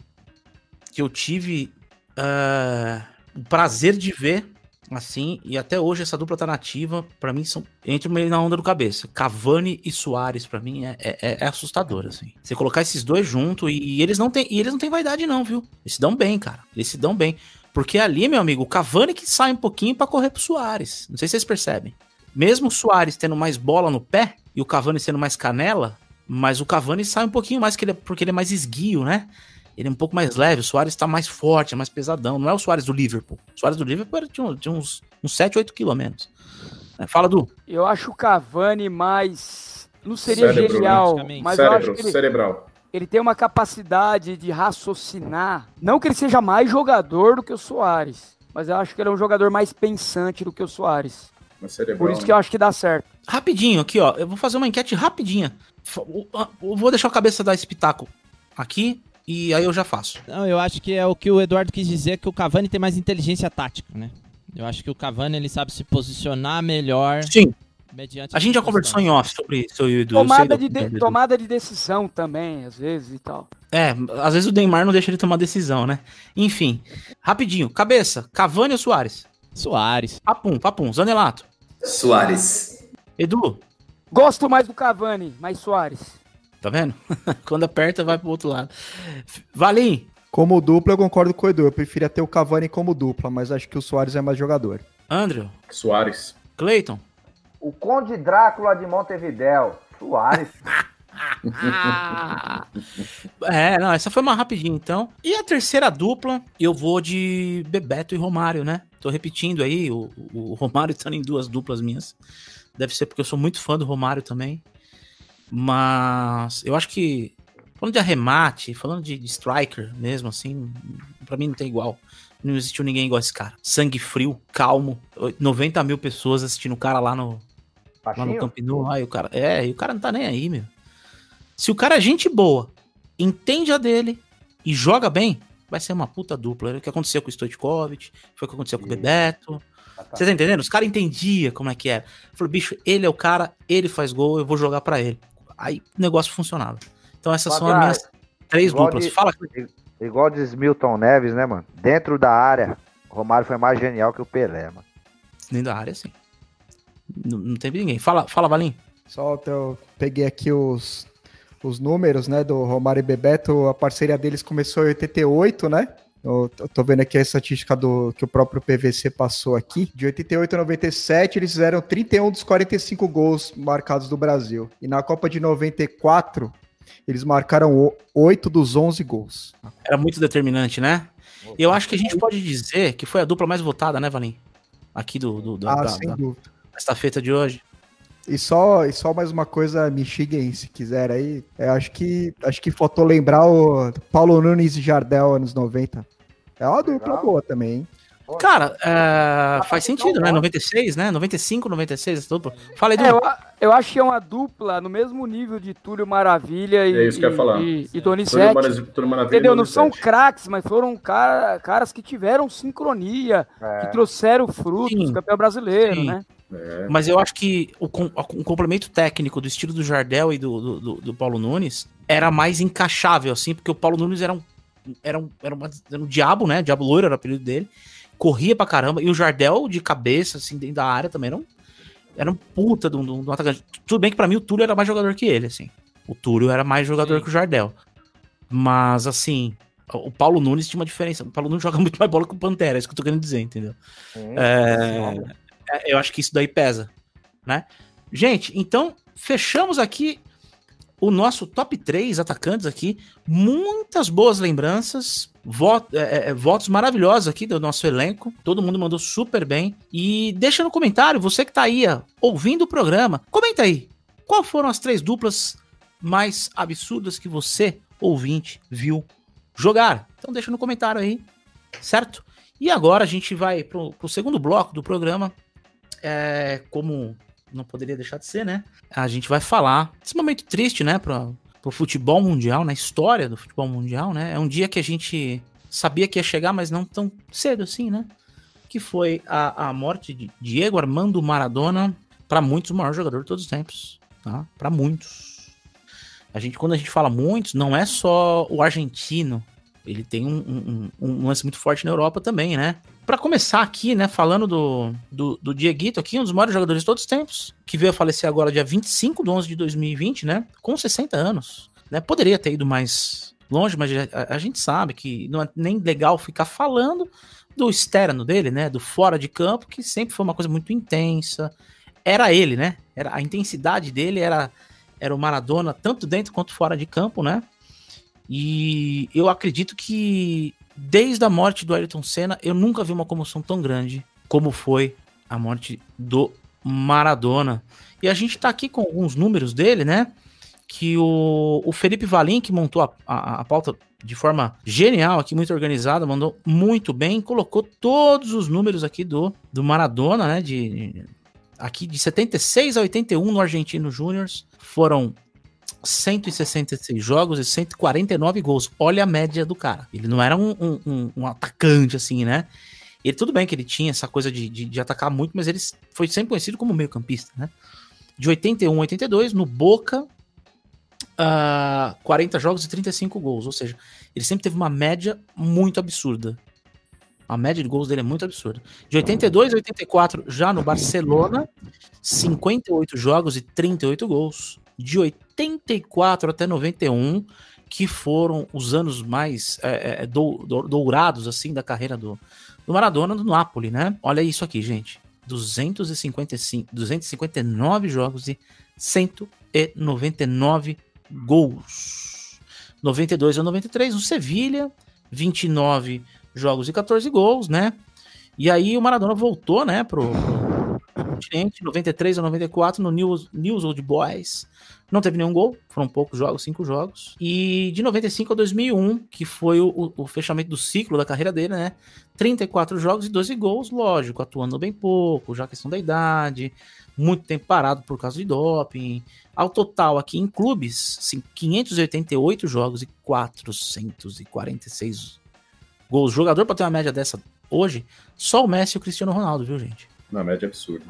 que eu tive ah, o prazer de ver assim, e até hoje essa dupla tá nativa, pra mim são entre meio na onda do cabeça. Cavani e Soares pra mim é, é, é assustador assim. Você colocar esses dois juntos e, e eles não têm e eles não têm vaidade não, viu? Eles se dão bem, cara. Eles se dão bem. Porque ali, meu amigo, o Cavani que sai um pouquinho pra correr pro Soares. Não sei se vocês percebem. Mesmo o Soares tendo mais bola no pé e o Cavani sendo mais canela, mas o Cavani sai um pouquinho mais que ele, é- porque ele é mais esguio, né? Ele é um pouco mais leve, o Soares tá mais forte, é mais pesadão. Não é o Soares do Liverpool. O Soares do Liverpool era- tinha, um- tinha uns, uns 7, 8 quilos a menos. É, Fala, Du. Eu acho o Cavani mais. Não seria Cérebro, genial, mas eu acho Cérebro, que ele, cerebral. ele tem uma capacidade de raciocinar. Não que ele seja mais jogador do que o Soares, mas eu acho que ele é um jogador mais pensante do que o Soares. Mas cerebral. Por isso que eu acho que dá certo. Rapidinho aqui, ó. Eu vou fazer uma enquete rapidinha. Eu vou deixar a cabeça dar esse pitaco aqui e aí eu já faço. Não, eu acho que é o que o Eduardo quis dizer, que o Cavani tem mais inteligência tática, né? Eu acho que o Cavani ele sabe se posicionar melhor Sim, mediante a gente já conversou em off sobre isso, eu e o Edu. Tomada da de, de- tomada de decisão também, às vezes e tal. É, às vezes o Neymar não deixa ele tomar decisão, né? Enfim, rapidinho. Cabeça, Cavani ou Soares? Soares. Papum, papum. Zanelato. Soares. Edu, Gosto mais do Cavani, mais Soares. Tá vendo? *laughs* Quando aperta, vai pro outro lado. Valim, Como dupla, eu concordo com o Edu. Eu preferia ter o Cavani como dupla, mas acho que o Soares é mais jogador. Andrew, Soares. Cleiton. O Conde Drácula de Montevidéu. Soares. *laughs* *laughs* É, não, essa foi uma rapidinha então. E a terceira dupla, eu vou de Bebeto e Romário, né? Tô repetindo aí, o, o Romário tá em duas duplas minhas. Deve ser porque eu sou muito fã do Romário também. Mas eu acho que, falando de arremate, falando de, de striker mesmo, assim, pra mim não tem igual. Não existiu ninguém igual esse cara. Sangue frio, calmo. 90 mil pessoas assistindo o cara lá no, lá no? Camp Nou, lá, e o cara, é, e o cara não tá nem aí, meu. Se o cara é gente boa, entende a dele e joga bem, vai ser uma puta dupla. É o que aconteceu com o Stoichkovic, foi o que aconteceu com o. Bebeto. Você tá entendendo? Os caras entendiam como é que era. Falou, bicho, ele é o cara, ele faz gol, eu vou jogar pra ele. Aí o negócio funcionava. Então essas são as minhas Três duplas. de- Fala. Igual diz Milton Neves, né, mano? Dentro da área, o Romário foi mais genial que o Pelé, mano. Dentro da área, sim. Não, não teve ninguém. Fala, fala Valim. Só eu peguei aqui os, os números, né, do Romário e Bebeto. A parceria deles começou em 88, né? Eu tô vendo aqui a estatística do que o próprio PVC passou aqui. De 88 a 97, eles fizeram 31 dos 45 gols marcados do Brasil. E na Copa de 94, eles marcaram o- 8 dos 11 gols. Era muito determinante, né? E eu acho que a gente pode dizer que foi a dupla mais votada, né, Valim? Aqui do, do, da, Ah, da, sem da dúvida. estafeta de hoje. E só, e só mais uma coisa, me xinguem se quiser aí. É, acho, que, acho que faltou lembrar o Paulo Nunes e Jardel, anos 90. É uma dupla Legal. boa também, hein? Cara, é, faz sentido, né? 96, né? 95, 96, essa dupla. Fala aí, É, do eu, eu acho que é uma dupla no mesmo nível de Túlio Maravilha e, É isso que eu ia falar. e, e Donizete. Túlio Maravilha- Túlio Maravilha Entendeu? e Não são craques, mas foram cara- caras que tiveram sincronia, É. que trouxeram frutos, Sim. campeão brasileiro, Sim. né? É. Mas eu acho que o, o complemento técnico do estilo do Jardel e do, do, do- Paulo Nunes era mais encaixável, assim, porque o Paulo Nunes era um, era um, era uma- era um diabo, né? Diabo loiro era o apelido dele. Corria pra caramba. E o Jardel, de cabeça, assim, dentro da área também era um, era um puta de um, de um- atacante. Tudo bem que pra mim o Túlio era mais jogador que ele, assim. O Túlio era mais jogador Sim. que o Jardel. Mas, assim, o Paulo Nunes tinha uma diferença. O Paulo Nunes joga *laughs* muito mais bola que o Pantera, é isso que eu tô querendo dizer, entendeu? É, é, eu acho que isso daí pesa, né? Gente, então fechamos aqui o nosso top 3 atacantes aqui. Muitas boas lembranças, vo- é, é, votos maravilhosos aqui do nosso elenco. Todo mundo mandou super bem. E deixa no comentário, você que tá aí ó, ouvindo o programa, comenta aí. Qual foram as três duplas mais absurdas que você, ouvinte, viu jogar? Então deixa no comentário aí, certo? E agora a gente vai pro, pro segundo bloco do programa. É, como não poderia deixar de ser, né? A gente vai falar desse momento triste, né, pro, pro futebol mundial, na história do futebol mundial, né? É um dia que a gente sabia que ia chegar, mas não tão cedo assim, né? Que foi a, a morte de Diego Armando Maradona, para muitos o maior jogador de todos os tempos, tá? Para muitos. A gente, quando a gente fala muitos, não é só o argentino. Ele tem um, um, um- lance muito forte na Europa também, né? Pra começar aqui, né, falando do, do, do Dieguito aqui, um dos maiores jogadores de todos os tempos, que veio a falecer agora dia 25 de 11 de 2020, né, com 60 anos, né, poderia ter ido mais longe, mas a, a gente sabe que não é nem legal ficar falando do externo dele, né, do fora de campo, que sempre foi uma coisa muito intensa, era ele, né, era, a intensidade dele era, era o Maradona, tanto dentro quanto fora de campo, né, e eu acredito que desde a morte do Ayrton Senna, eu nunca vi uma comoção tão grande como foi a morte do Maradona. E a gente tá aqui com alguns números dele, né? Que o, o Felipe Valim, que montou a, a, a pauta de forma genial aqui, muito organizada, mandou muito bem, colocou todos os números aqui do, do Maradona, né? De, aqui de 76 a 81 no Argentino Júnior, foram 166 jogos e 149 gols. Olha a média do cara. Ele não era um, um, um- atacante, assim, né? Ele, tudo bem que ele tinha essa coisa de, de, de atacar muito, mas ele foi sempre conhecido como meio campista, né? De 81 a 82, no Boca, ah, 40 jogos e 35 gols. Ou seja, ele sempre teve uma média muito absurda. A média de gols dele é muito absurda. De 82 a 84, já no Barcelona, 58 jogos e 38 gols. De 84 até 91, que foram os anos mais é, é, dou- dou- dourados assim da carreira do, do Maradona no Napoli, né? Olha isso aqui, gente. 255, 259 jogos e 199 gols. 92 a 93, o Sevilha, 29 jogos e 14 gols, né? E aí o Maradona voltou, né, pro, pro continente, 93 a 94 no News, News Old Boys. Não teve nenhum gol, foram poucos jogos, cinco jogos. E de 95 a 2001, que foi o, o- fechamento do ciclo da carreira dele, né? 34 jogos e 12 gols, lógico, atuando bem pouco, já questão da idade, muito tempo parado por causa de doping. Ao total aqui em clubes, assim, 588 jogos e 446 gols. Jogador para ter uma média dessa hoje, só o Messi e o Cristiano Ronaldo, viu, gente? Na média absurda.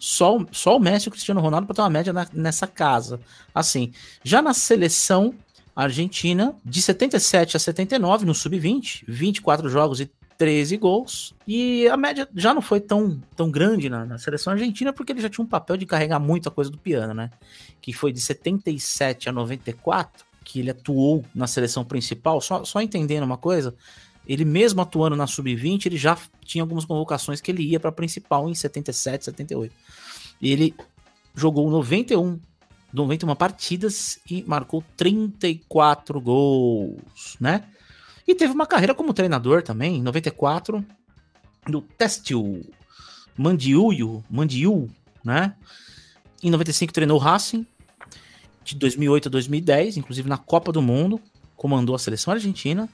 Só, só o Messi e o Cristiano Ronaldo para ter uma média na- nessa casa. Assim, já na seleção, Argentina de 77 a 79 no sub-20, 24 jogos e 13 gols. E a média já não foi tão, tão grande na, na, seleção argentina, porque ele já tinha um papel de carregar muita coisa do piano, né? Que foi de 77 a 94, que ele atuou na seleção principal. Só, só entendendo uma coisa, ele mesmo atuando na sub-20, ele já tinha algumas convocações que ele ia para a principal em 77, 78. E ele jogou 91 91 partidas e marcou 34 gols, né? E teve uma carreira como treinador também, em 94, no Testil Mandiuio, Mandiu, né? Em 95 treinou o Racing, de 2008 a 2010, inclusive na Copa do Mundo, comandou a seleção argentina,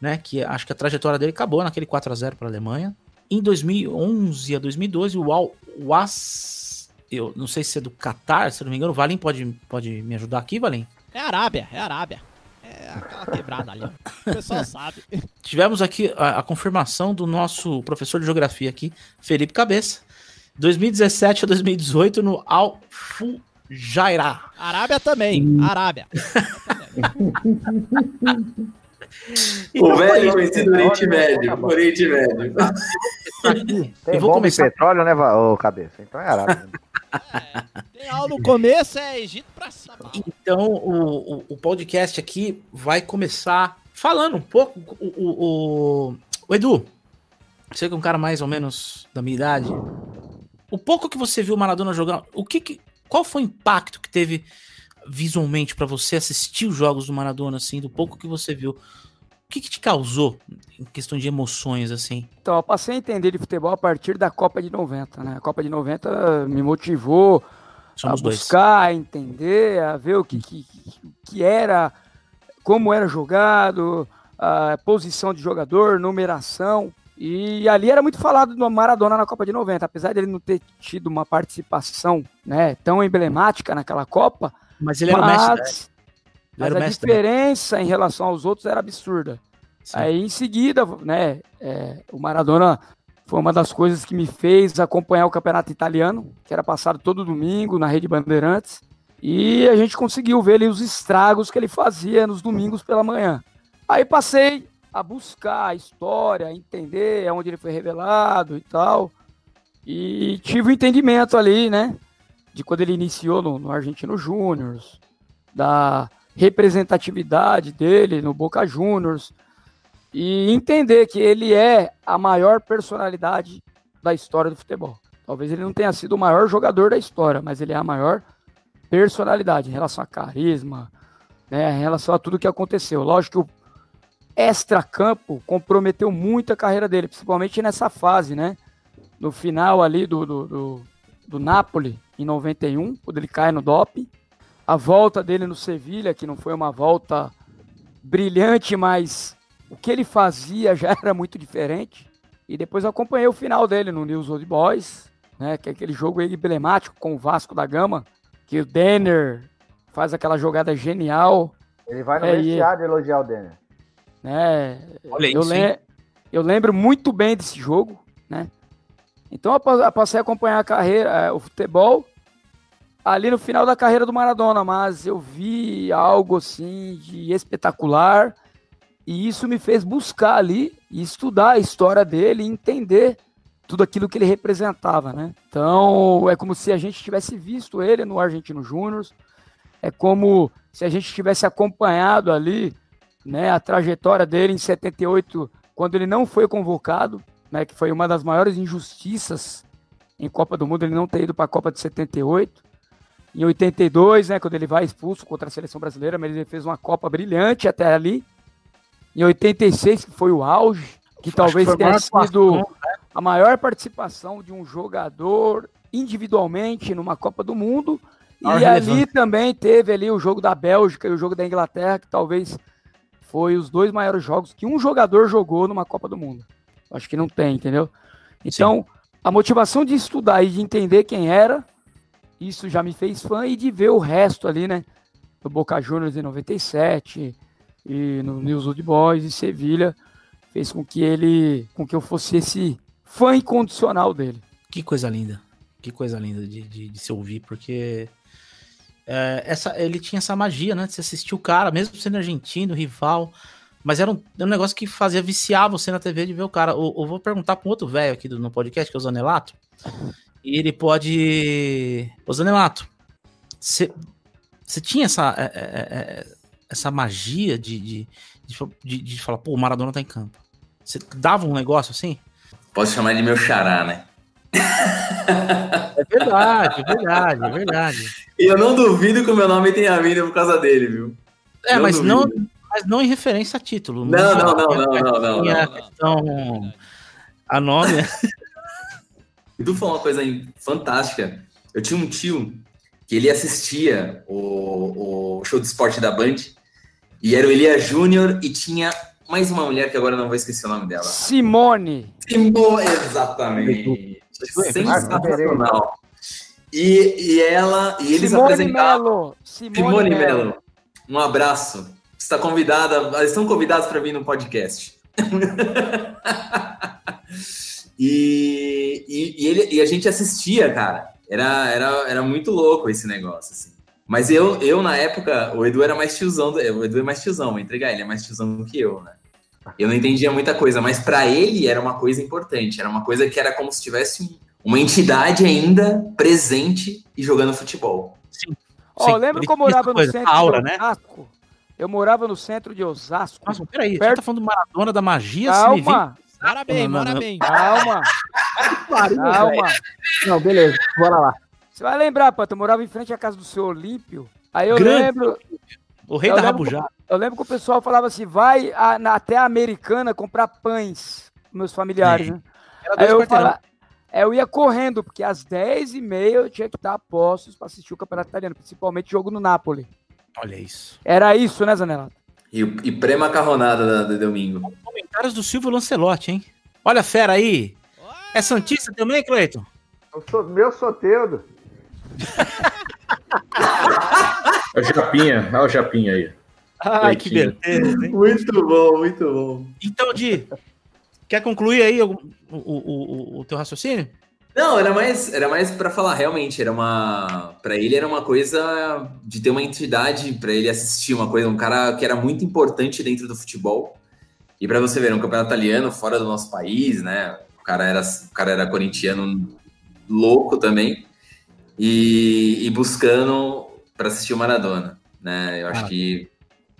né? Que acho que a trajetória dele acabou naquele 4 a 0 para a Alemanha. Em 2011 a 2012, o Was eu não sei se é do Qatar, se não me engano, o Valim pode, pode me ajudar aqui, Valim? É Arábia, é Arábia. É aquela quebrada ali, o pessoal *laughs* sabe. Tivemos aqui a, a, confirmação do nosso professor de geografia aqui, Felipe Cabeça. 2017 a 2018 no Al Fujairah. Arábia também, Arábia. *laughs* Então, o velho conhecido Oriente Médio. Oriente Médio. Tem eu vou começar... petróleo, né, ô cabeça? Então é Arábia. É, tem aula no começo, é Egito pra cima. Então, o, o, o, podcast aqui vai começar falando um pouco. O, o, o, Edu, você que é um cara mais ou menos da minha idade. O pouco que você viu o Maradona jogar, o que, que qual foi o impacto que teve visualmente para você assistir os jogos do Maradona, assim, do pouco que você viu? O que, que, te causou em questão de emoções, assim? Então, eu passei a entender de futebol a partir da Copa de 90, né? A Copa de 90 me motivou Somos a buscar, dois. a entender, a ver o que, que, que era, como era jogado, a posição de jogador, numeração. E ali era muito falado do Maradona na Copa de 90, apesar dele não ter tido uma participação né, tão emblemática naquela Copa. Mas ele era mas, o mestre. Né? Mas a mestre, diferença em relação aos outros era absurda. Sim. Aí em seguida, né, é, o Maradona foi uma das coisas que me fez acompanhar o campeonato italiano, que era passado todo domingo na Rede Bandeirantes. E a gente conseguiu ver ali os estragos que ele fazia nos domingos pela manhã. Aí passei a buscar a história, entender onde ele foi revelado e tal. E tive o um entendimento ali, né? De quando ele iniciou no, no Argentino Júnior, da representatividade dele no Boca Juniors e entender que ele é a maior personalidade da história do futebol. Talvez ele não tenha sido o maior jogador da história, mas ele é a maior personalidade em relação a carisma, né, em relação a tudo que aconteceu. Lógico que o extra-campo comprometeu muito a carreira dele, principalmente nessa fase, né? No final ali do, do, do, do Napoli, em 91, quando ele cai no doping a volta dele no Sevilha, que não foi uma volta brilhante, mas o que ele fazia já *laughs* era muito diferente. E depois acompanhei o final dele no News Old Boys, né, que é aquele jogo emblemático com o Vasco da Gama, que o Denner faz aquela jogada genial. Ele vai no é, vestiário e... elogiar o Denner. Né, Olha eu, le... eu lembro muito bem desse jogo, né? Então eu passei a acompanhar a carreira, é, o futebol, ali no final da carreira do Maradona, mas eu vi algo assim de espetacular e isso me fez buscar ali e estudar a história dele e entender tudo aquilo que ele representava, né? Então, é como se a gente tivesse visto ele no Argentino Júnior, é como se a gente tivesse acompanhado ali, né, a trajetória dele em 78, quando ele não foi convocado, né, que foi uma das maiores injustiças em Copa do Mundo, ele não ter ido para a Copa de 78. Em 82, né, quando ele vai expulso contra a seleção brasileira, mas ele fez uma Copa brilhante até ali. Em 86, que foi o auge, que Acho talvez que tenha sido né? a maior participação de um jogador individualmente numa Copa do Mundo. E ali também teve ali o jogo da Bélgica e o jogo da Inglaterra, que talvez foi os dois maiores jogos que um jogador jogou numa Copa do Mundo. Acho que não tem, entendeu? Então, Sim. a motivação de estudar e de entender quem era isso já me fez fã e de ver o resto ali, né? No Boca Juniors em 97 e no News Old Boys e Sevilha fez com que ele, com que eu fosse esse fã incondicional dele. Que coisa linda, que coisa linda de, de, de se ouvir, porque é, essa, ele tinha essa magia, né? De você assistir o cara, mesmo sendo argentino, rival. Mas era um, era um negócio que fazia viciar você na TV de ver o cara. Eu, eu vou perguntar para um outro velho aqui do, no podcast, que é o Zanelato. E ele pode. Ô Zanelato, você tinha essa, é, é, é, essa magia de, de, de, de, falar, pô, o Maradona tá em campo. Você dava um negócio assim? Posso chamar de meu xará, né? É verdade, é verdade, é verdade. E eu não duvido que o meu nome tenha vindo por causa dele, viu? É, mas não, mas não em referência a título. Não, não, não, não, não, não, não. A questão. A nome. *laughs* E tu falou uma coisa fantástica. Eu tinha um tio que ele assistia o, o show de esporte da Band e era o Elia Júnior e tinha mais uma mulher que agora não vou esquecer o nome dela. Simone. Simone, exatamente. Sensacional. E, e ela e eles Simone apresentavam. Melo. Simone, Simone Melo. Um abraço. Está convidada, eles estão convidados para vir no podcast. *laughs* e, e, e, ele, e a gente assistia, cara. Era, era, era muito louco esse negócio, assim. Mas eu, eu, na época, o Edu era mais tiozão. O Edu é mais tiozão, vou entregar, ele é mais tiozão do que eu, né? Eu não entendia muita coisa, mas para ele era uma coisa importante. Era uma coisa que era como se tivesse uma entidade ainda presente e jogando futebol. Sim. Ó, oh, lembra que eu morava no centro aura, de né? Osasco? Né? Eu morava no centro de Osasco. Nossa, peraí, perto... você tá falando do Maradona da magia? Calma! Parabéns, parabéns. Calma! Calma! Não, beleza, bora lá. Você vai lembrar, Pato, eu morava em frente à casa do seu Olímpio. Aí eu Grande. lembro. O rei eu da Rabujá. Eu lembro que o pessoal falava assim: vai a, na, até a americana comprar pães com meus familiares, né? Aí eu, fala, é, eu ia correndo, porque às 10h30 eu tinha que estar a postos para assistir o Campeonato Italiano, principalmente jogo no Napoli. Olha isso. Era isso, né, Zanelato? E, e pré-macarronada de domingo. Comentários do Silvio Lancelotti, hein? Olha a fera aí. É Santista também, Cleiton? Eu sou meu soteudo. É o Japinha, olha o Japinha aí. Ai, que beleza. Muito bom, muito bom. Então, Di, quer concluir aí o, o, o, o teu raciocínio? Não, era mais, era mais para falar realmente, era uma, para ele era uma coisa de ter uma entidade para ele assistir uma coisa, um cara que era muito importante dentro do futebol. E para você ver, um campeonato italiano fora do nosso país, né? O cara era, o cara era corintiano louco também e, e buscando para assistir o Maradona, né? Eu acho ah. que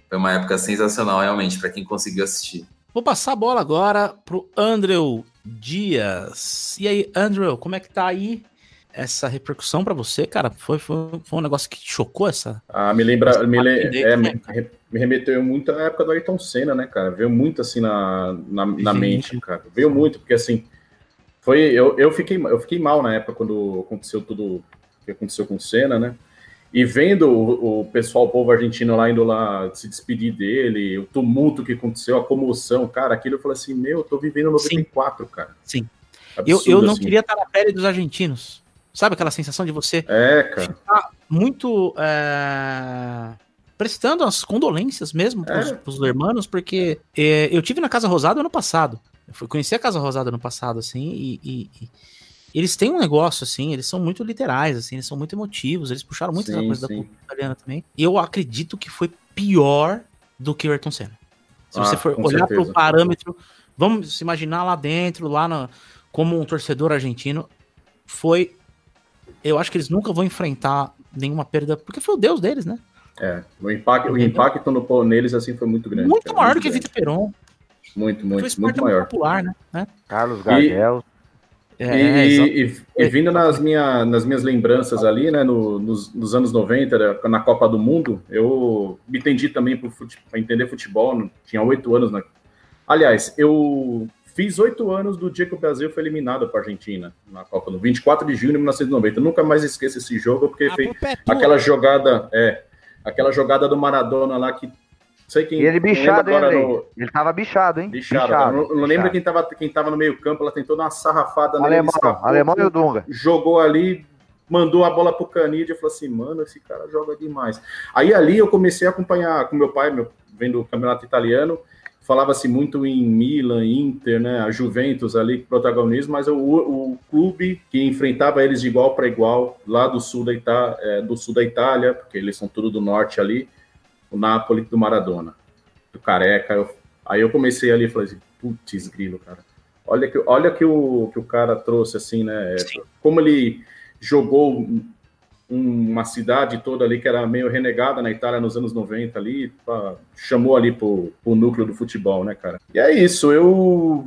foi uma época sensacional realmente para quem conseguiu assistir. Vou passar a bola agora pro Andrew Dias. E aí, Andrew, como é que tá aí essa repercussão para você, cara? Foi, foi, foi, um negócio que te chocou essa? Ah, me lembra, me, le, é, me, me, remeteu muito à época do Ayrton Senna, né, cara? Veio muito assim na, na, na mente, cara. Veio muito, porque assim, foi, eu, eu, fiquei, eu fiquei mal na época quando aconteceu tudo que aconteceu com o Senna, né? E vendo o, o, pessoal, o povo argentino lá indo lá se despedir dele, o tumulto que aconteceu, a comoção, cara, aquilo eu falei assim, meu, eu tô vivendo 94, Sim. cara. Sim. Absurdo, eu, eu não assim. queria estar na pele dos argentinos. Sabe aquela sensação de você é, cara. ficar muito é, prestando as condolências mesmo pros, é. pros irmãos, porque é, eu tive na Casa Rosada ano passado. Eu fui conhecer a Casa Rosada no passado, assim, e, e, e, eles têm um negócio, assim, eles são muito literais, assim, eles são muito emotivos, eles puxaram muito sim, coisa sim. da cultura italiana também. E eu acredito que foi pior do que o Ayrton Senna. Se ah, você for olhar para o parâmetro, vamos se imaginar lá dentro, lá na, como um torcedor argentino, foi. Eu acho que eles nunca vão enfrentar nenhuma perda, porque foi o Deus deles, né? É, o impacto, o impacto no, neles assim foi muito grande. Muito cara, maior muito do que Vitor Peron. Muito, muito, muito maior. Popular, né? Carlos Gardel. E, é, e, e, e, vindo nas, minha, nas minhas lembranças ali, né, no, nos, nos, anos 90, na Copa do Mundo, eu me entendi também para entender futebol, tinha oito anos. Né? Aliás, eu fiz oito anos do dia que o Brasil foi eliminado para a Argentina na Copa do 24 de junho de 1990. nunca mais esqueço esse jogo, porque ah, foi aquela jogada, é, aquela jogada do Maradona lá que Sei quem. E ele bichado, hein, no... Ele tava bichado, hein? Bichado. bichado não, não lembro quem tava, quem tava no meio-campo, ela tentou dar uma sarrafada nele. Alemão, escapou, alemão e o Dunga. Jogou ali, mandou a bola pro Canidia e falou assim: mano, esse cara joga demais. Aí ali eu comecei a acompanhar com meu pai, meu, vendo o campeonato italiano. falava-se muito em Milan, Inter, né, a Juventus ali, protagonismo, mas o, o clube que enfrentava eles de igual para igual, lá do sul, da Ita é, do sul da Itália, porque eles são tudo do norte ali, o Napoli do Maradona, do Careca. Eu, aí eu comecei ali e falei assim, putz, grilo, cara. Olha que, olha que, o, que o cara trouxe, assim, né? Sim. Como ele jogou uma cidade toda ali que era meio renegada na Itália nos anos 90 ali, pra, chamou ali pro, pro núcleo do futebol, né, cara? E é isso, eu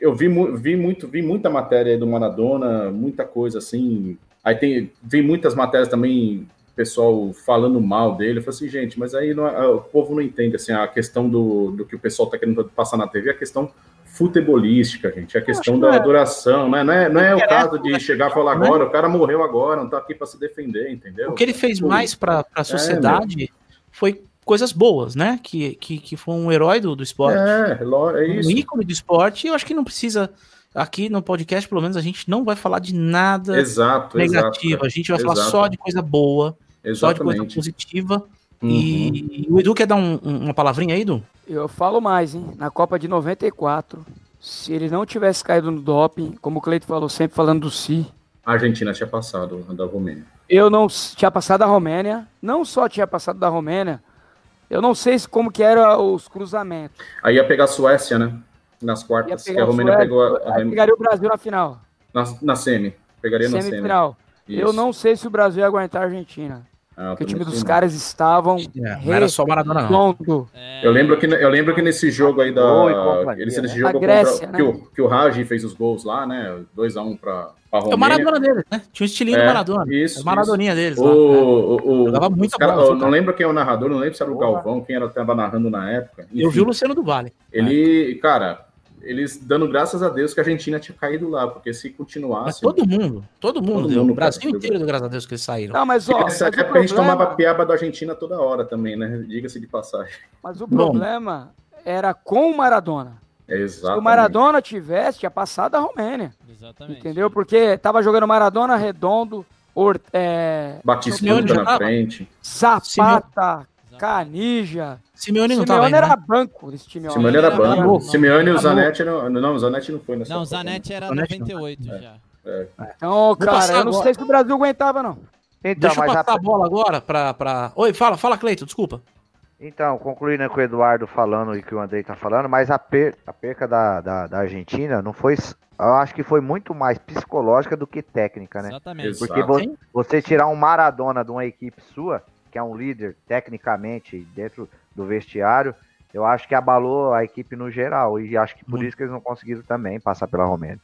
eu vi, vi muito, vi muita matéria do Maradona, muita coisa assim. Aí tem, vi muitas matérias também, pessoal falando mal dele. Eu falei assim, gente, mas aí não, é, o povo não entende assim, a questão do, do que o pessoal tá querendo passar na TV, a questão futebolística, gente. É a questão da é. adoração, né? Não é, não é o caso de chegar e falar né? agora, o cara morreu agora, não tá aqui para se defender, entendeu? O que ele fez mais para a é, sociedade é, foi coisas boas, né? Que, que, que foi um herói do, do esporte. É, é isso. Um ícone do esporte, eu acho que não precisa. Aqui no podcast, pelo menos, a gente não vai falar de nada exato, negativo. Exato, a gente vai exato. falar só de coisa boa, Exatamente. só de coisa positiva. Uhum. E, o Edu quer dar um, uma palavrinha aí, Edu? Eu falo mais, hein? Na Copa de 94, se ele não tivesse caído no doping, como o Cleito falou, sempre falando do Si. A Argentina tinha passado da Romênia. Eu não tinha passado da Romênia, não só tinha passado da Romênia, eu não sei como que eram os cruzamentos. Aí ia pegar a Suécia, né? Nas quartas, que a Romênia Suécia, pegou a, a... pegaria o Brasil na final. Na, na semi. Pegaria na semi. Final. Eu não sei se o Brasil ia aguentar a Argentina. Ah, porque o time dos caras estavam. É, não era só Maradona, não. É... Eu, lembro que, eu lembro que nesse jogo aí da. Eles, nesse né? jogo Grécia, contra, né? que, o, que o Raji fez os gols lá, né? 2x1 um pra, pra Romênia. É o Maradona deles, né? Tinha um estilinho é, do Maradona. Isso. É Maradoninha isso. deles. O, lá, o, o, Jogava muito cara, bola, Não lembro quem é o narrador, não lembro se era o Galvão, quem era estava narrando na época. Enfim, eu vi o Luciano do Vale. Ele, cara eles dando graças a Deus que a Argentina tinha caído lá, porque se continuasse. Mas todo mundo, todo mundo, todo deu, mundo o Brasil inteiro deu graças a Deus que eles saíram. Não, mas ó. Nessa época problema... a gente tomava piaba da Argentina toda hora também, né? Diga-se de passagem. Mas o problema Bom. era com o Maradona. Exatamente. Se o Maradona tivesse, tinha passado a Romênia. Exatamente. Entendeu? Porque tava jogando Maradona redondo, Or, é... Batista na frente. Zapata, Canija. Simeone não Simeone era né? banco desse time. Simeone era banco. Simeone e o Zanetti não, não, o Zanetti não foi nessa. Não, o Zanetti era Zanetti 98 não. já. É. é. Então, cara, eu não sei se o Brasil aguentava, não. Então, Deixa eu passar a... a bola agora para. Pra... Oi, fala, fala, Cleito, desculpa. Então, concluindo com o Eduardo falando e que o Andrei tá falando, mas a, per... a perca da, da, da, Argentina não foi. Eu acho que foi muito mais psicológica do que técnica, né? Exatamente. Porque você, você tirar um Maradona de uma equipe sua, que é um líder tecnicamente dentro do vestiário, eu acho que abalou a equipe no geral. E acho que por Muito. isso que eles não conseguiram também passar pela Romênia.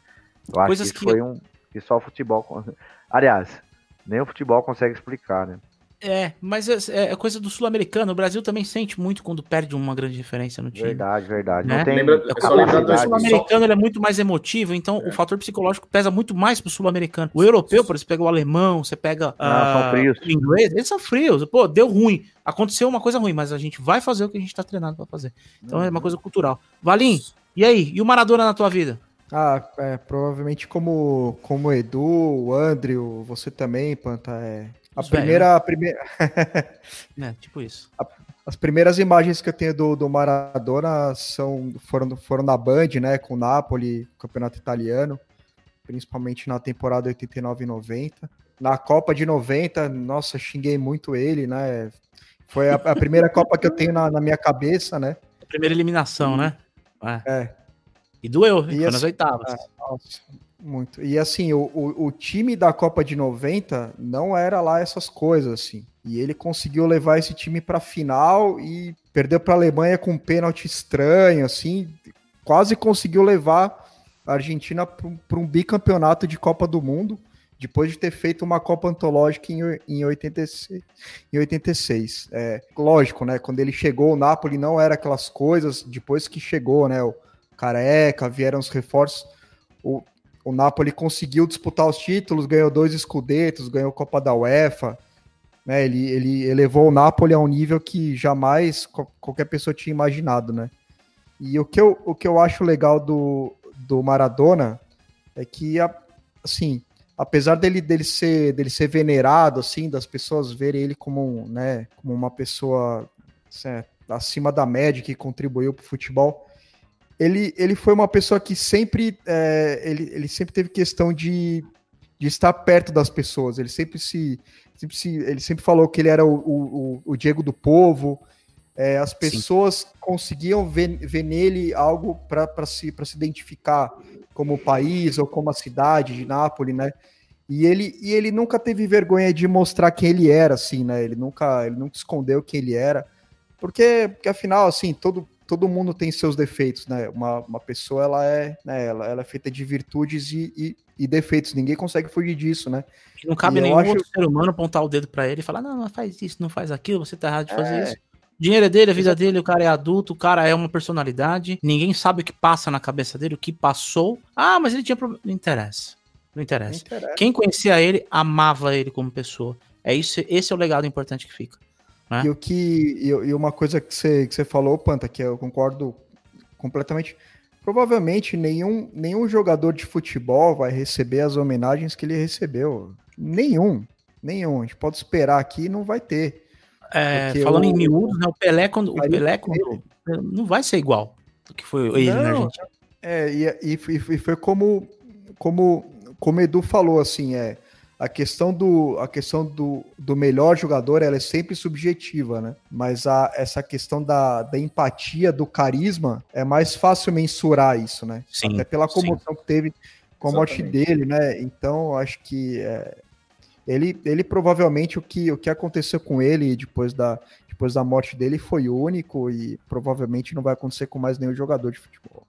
Eu acho Coisas que, que foi um. que só o futebol. Aliás, nem o futebol consegue explicar, né? É, mas é, é coisa do sul-americano. O Brasil também sente muito quando perde uma grande diferença no time. Verdade, verdade. Né? Não tem Lembra, o sul-americano é muito mais emotivo, então é. o fator psicológico pesa muito mais pro sul-americano. O europeu, por exemplo, você pega o alemão, você pega Não, uh, o inglês, eles são frios. Pô, deu ruim. Aconteceu uma coisa ruim, mas a gente vai fazer o que a gente tá treinado para fazer. Então uhum. é uma coisa cultural. Valim, e aí? E o Maradona na tua vida? Ah, é, provavelmente como, como o Edu, o Andrew, você também, Panta, é, a primeira. A *laughs* primeira... é, tipo isso. A, as primeiras imagens que eu tenho do, do Maradona são, foram, foram na Band, né? Com o Napoli, campeonato italiano, principalmente na temporada 89 e 90. Na Copa de 90, nossa, xinguei muito ele, né? Foi a, a primeira *laughs* Copa que eu tenho na, na, minha cabeça, né? A primeira eliminação, né? É. é. E doeu, e foi nas oitavas. É, nossa, muito. E assim, o, o, o, time da Copa de 90 não era lá essas coisas, assim. E ele conseguiu levar esse time para final e perdeu para a Alemanha com um pênalti estranho, assim. Quase conseguiu levar a Argentina para um bicampeonato de Copa do Mundo, depois de ter feito uma Copa Antológica em, em 86. Em 86. É, lógico, né? Quando ele chegou, o Napoli não era aquelas coisas. Depois que chegou, né? O Careca, vieram os reforços. O, o Napoli conseguiu disputar os títulos, ganhou dois escudetos, ganhou Copa da UEFA. Né, ele, ele elevou o Napoli a um nível que jamais qualquer pessoa tinha imaginado, né? E o que eu, o que eu acho legal do, do Maradona é que, assim, apesar dele, dele, ser, dele ser venerado, assim, das pessoas verem ele como, né, como uma pessoa assim, acima da média, que contribuiu para o futebol. Ele, ele foi uma pessoa que sempre, é, ele, ele sempre teve questão de, de estar perto das pessoas. Ele sempre se, sempre se ele sempre falou que ele era o, o, o Diego do povo. É, as pessoas Sim. conseguiam ver, ver nele algo para se, se identificar como país ou como a cidade de Nápoles, né? E ele, e ele nunca teve vergonha de mostrar quem ele era, assim, né? Ele nunca, ele nunca escondeu quem ele era. Porque, porque afinal, assim, todo, todo mundo tem seus defeitos, né? Uma, uma pessoa, ela é, né, ela, ela é feita de virtudes e, e, e defeitos. Ninguém consegue fugir disso, né? Não cabe e nenhum acho... outro ser humano apontar o dedo para ele e falar, não, não faz isso, não faz aquilo, você tá errado de fazer é... isso. O dinheiro é dele, a vida dele, o cara é adulto, o cara é uma personalidade, ninguém sabe o que passa na cabeça dele, o que passou. Ah, mas ele tinha problema. Não interessa. Não interessa. Não interessa. Quem conhecia ele amava ele como pessoa. É isso, esse é o legado importante que fica. Né? E o que e, e, uma coisa que você, que você falou, Panta, que eu concordo completamente. Provavelmente nenhum, nenhum jogador de futebol vai receber as homenagens que ele recebeu. Nenhum. Nenhum. A gente pode esperar aqui não vai ter. É, falando o, em miúdos, né, o Pelé, quando, o Pelé quando, não vai ser igual do que foi ele não, na Argentina. É, e, e, e foi como, como como o Edu falou, assim, é a questão do a questão do, do melhor jogador ela é sempre subjetiva, né? Mas a, essa questão da, da empatia, do carisma, é mais fácil mensurar isso, né? Sim, Até pela comoção sim. que teve com a morte dele, né? Então, acho que é, ele, ele provavelmente o que, o que aconteceu com ele depois da, depois da morte dele foi único e provavelmente não vai acontecer com mais nenhum jogador de futebol.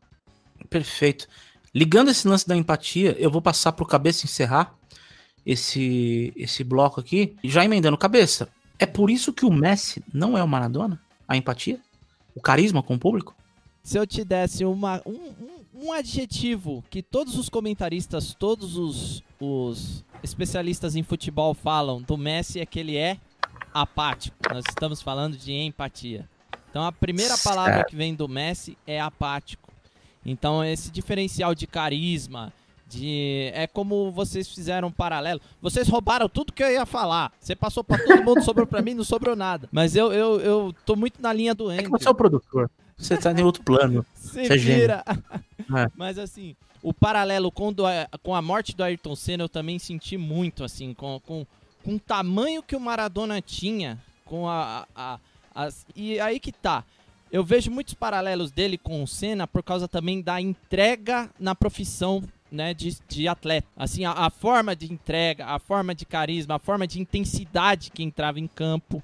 Perfeito. Ligando esse lance da empatia, eu vou passar pro cabeça encerrar esse, esse bloco aqui, já emendando cabeça. É por isso que o Messi não é o Maradona? A empatia? O carisma com o público? Se eu te desse uma, um, um, um adjetivo que todos os comentaristas, todos os, os especialistas em futebol falam do Messi é que ele é apático. Nós estamos falando de empatia. Então a primeira palavra que vem do Messi é apático. Então esse diferencial de carisma, de é como vocês fizeram um paralelo. Vocês roubaram tudo que eu ia falar. Você passou para todo mundo, sobrou para mim, não sobrou nada. Mas eu, eu, eu tô muito na linha do Andrew. É que você é o produtor. Você tá em outro plano. Se *laughs* você vira. É. *laughs* Mas assim, o paralelo com, do, com a morte do Ayrton Senna eu também senti muito, assim, com, com, com o tamanho que o Maradona tinha, com a, a, a, as, e aí que tá eu vejo muitos paralelos dele com o Senna por causa também da entrega na profissão né, de, de atleta. Assim, a, a, forma de entrega, a forma de carisma, a forma de intensidade que entrava em campo.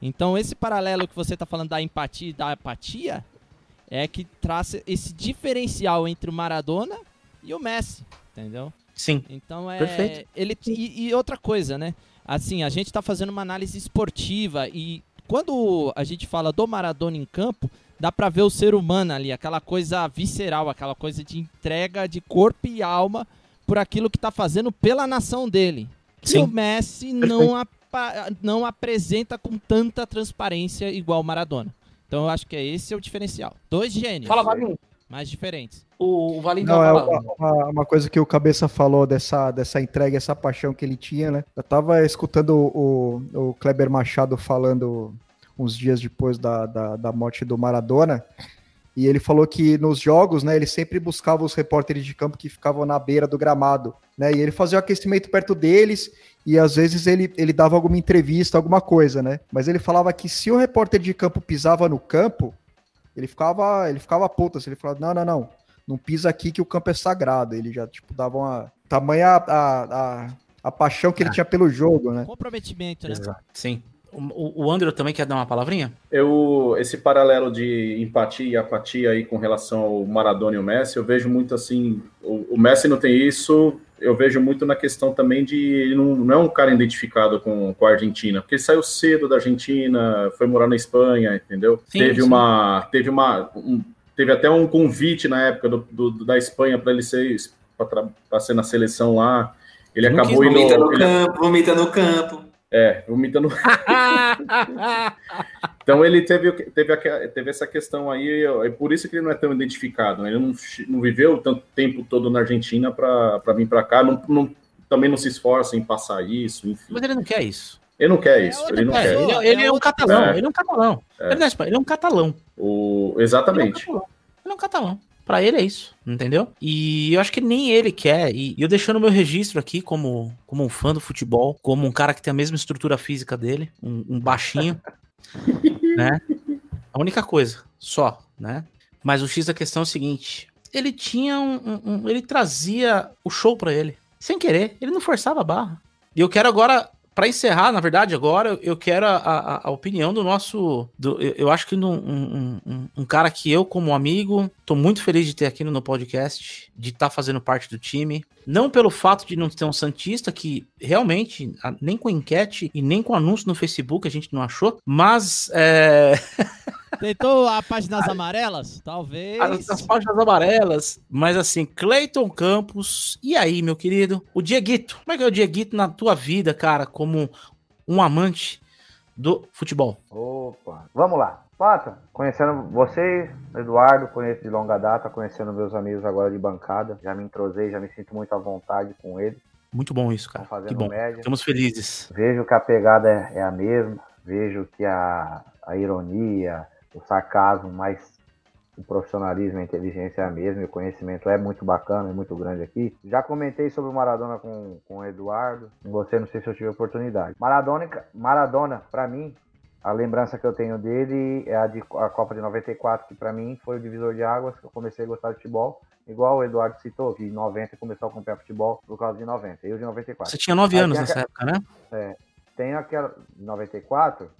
Então, esse paralelo que você está falando da empatia e da apatia é que traz esse diferencial entre o Maradona e o Messi, entendeu? Sim. Então é. Perfeito. Ele, e, e outra coisa, né? Assim, a gente está fazendo uma análise esportiva e quando a gente fala do Maradona em campo, dá para ver o ser humano ali, aquela coisa visceral, aquela coisa de entrega de corpo e alma por aquilo que está fazendo pela nação dele. Sim. E o Messi não, não apresenta com tanta transparência igual o Maradona. Então eu acho que é esse é o diferencial. Dois gênios. Fala, Valinho. Mais diferentes. O, o Valinho Não, é uma, uma, coisa que o Cabeça falou dessa, dessa entrega, essa paixão que ele tinha, né? Eu tava escutando o, o Kleber Machado falando uns dias depois da, da, da morte do Maradona, e ele falou que nos jogos, né, ele sempre buscava os repórteres de campo que ficavam na beira do gramado, né? E ele fazia o aquecimento perto deles e às vezes ele, ele dava alguma entrevista, alguma coisa, né? Mas ele falava que se o repórter de campo pisava no campo, ele ficava, ele ficava puto, assim, ele falava: "Não, não, não não pisa aqui que o campo é sagrado. Ele já, tipo, dava uma. Tamanha a, a, a paixão que ele ah. tinha pelo jogo, né? Comprometimento, né? Exato. Sim. O, o André também quer dar uma palavrinha? Eu, esse paralelo de empatia e apatia aí com relação ao Maradona e o Messi, eu vejo muito assim, o, o Messi não tem isso, eu vejo muito na questão também de ele não, não, é um cara identificado com, com a Argentina, porque ele saiu cedo da Argentina, foi morar na Espanha, entendeu? Sim, teve sim. uma teve uma um, teve até um convite na época do, do da Espanha para ele ser para ser na seleção lá. Ele não acabou indo. Vomita no ele... campo, vomita no campo. É, vomita no. *laughs* então ele teve, teve, teve essa questão aí, é por isso que ele não é tão identificado. Né? Ele não, não viveu tanto tempo todo na Argentina para vir para cá, não, não, também não se esforça em passar isso, enfim. Mas ele não quer isso. Ele não quer isso, ele não É, quer. Ele, É ele é um catalão, pessoa. ele é um catalão. É. Ele, é ele é um catalão. O... É Exatamente. Ele é um catalão. Pra ele é isso, entendeu? E eu acho que nem ele quer. E eu deixando meu registro aqui como, como um fã do futebol, como um cara que tem a mesma estrutura física dele, um, um baixinho, *laughs* né? A única coisa, só, né? Mas o X da questão é o seguinte: ele tinha um. um- um- ele trazia o show pra ele. Sem querer, ele não forçava a barra. E eu quero agora, pra encerrar, na verdade, agora, eu quero a, a- a opinião do nosso. do- eu, eu acho que um, um- um- cara que eu, como amigo, tô muito feliz de ter aqui no, no podcast, de estar fazendo parte do time. Não pelo fato de não ter um Santista, que realmente, nem com enquete e nem com anúncio no Facebook a gente não achou, mas é, *laughs* Tentou a páginas amarelas? Talvez. as, as páginas amarelas, mas assim, Cleiton Campos, e aí, meu querido? O Dieguito, como é que é o Dieguito na tua vida, cara, como um amante do futebol? Opa, vamos lá. Pata, conhecendo vocês, Eduardo, conheço de longa data, conhecendo meus amigos agora de bancada, já me entrosei, já me sinto muito à vontade com eles, Muito bom isso, cara. Que bom. média. Ficamos felizes. Vejo que a pegada é, é a mesma, vejo que a, a ironia, o sarcasmo, mas o profissionalismo, a inteligência é a mesma, e o conhecimento é muito bacana, é muito grande aqui. Já comentei sobre o Maradona com, com o Eduardo, com você, não sei se eu tive oportunidade. Maradona, Maradona para mim, a lembrança que eu tenho dele é a de a Copa de 94, que para mim foi o divisor de águas, que eu comecei a gostar de futebol. Igual o Eduardo citou, que em 90 começou a acompanhar futebol por causa de 90, eu de 94. Você tinha nove Aí anos tem nessa época, né? Tem aquela. 94,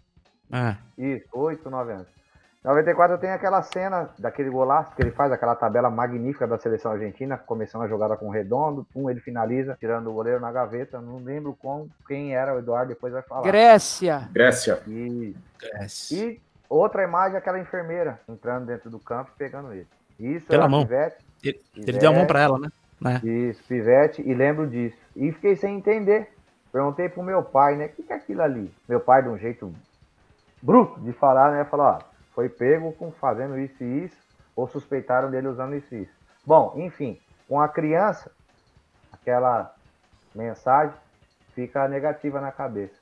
É. isso, 8, 9 anos. 94 tem aquela cena daquele golaço que ele faz, aquela tabela magnífica da seleção argentina, começando a jogada com o redondo, pum, ele finaliza, tirando o goleiro na gaveta. Não lembro com quem era o Eduardo, depois vai falar. Grécia. Grécia. E, Cresce. e outra imagem, aquela enfermeira entrando dentro do campo e pegando ele. Isso Pela era mão. Pivete, Ele, ele Pivete, deu a mão pra ela, né? Isso, pivete, e lembro disso. E fiquei sem entender. Perguntei pro meu pai, né? O que, que é aquilo ali? Meu pai, de um jeito bruto de falar, né? Falou, ó, foi pego com fazendo isso e isso, ou suspeitaram dele usando isso e isso. Bom, enfim, com a criança, aquela mensagem fica negativa na cabeça.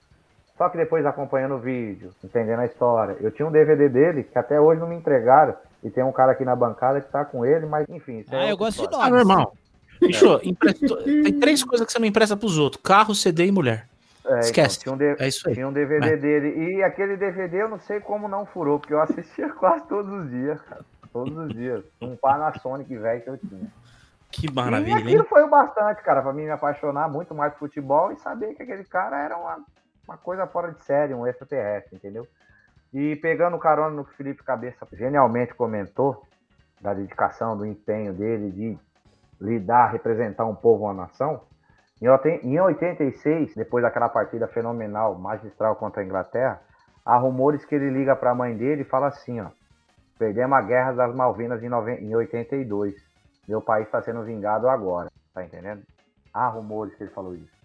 Só que depois acompanhando o vídeo, entendendo a história, eu tinha um DVD dele que até hoje não me entregaram, e tem um cara aqui na bancada que tá com ele, mas enfim. isso é Ah, eu gosto de história. Ah, normal. Bicho, emprestou- tem três coisas que você não empresta pros outros: carro, CD e mulher. É, Esquece. Então, tinha, um É isso aí. tinha um DVD É. dele. E aquele DVD eu não sei como não furou, porque eu assistia *laughs* quase todos os dias, cara. Todos os dias. Um Panasonic velho que eu tinha. Que e maravilha, aquilo hein? foi o bastante, cara, pra mim me apaixonar muito mais por futebol e saber que aquele cara era uma, uma coisa fora de série, um extraterrestre, entendeu? E pegando carona no que o Felipe Cabeça genialmente comentou, da dedicação, do empenho dele de lidar, representar um povo, uma nação, em oiten- em 86, depois daquela partida fenomenal, magistral contra a Inglaterra, há rumores que ele liga para a mãe dele e fala assim, ó, perdemos a Guerra das Malvinas em 82, meu país está sendo vingado agora, tá entendendo? Há rumores que ele falou isso.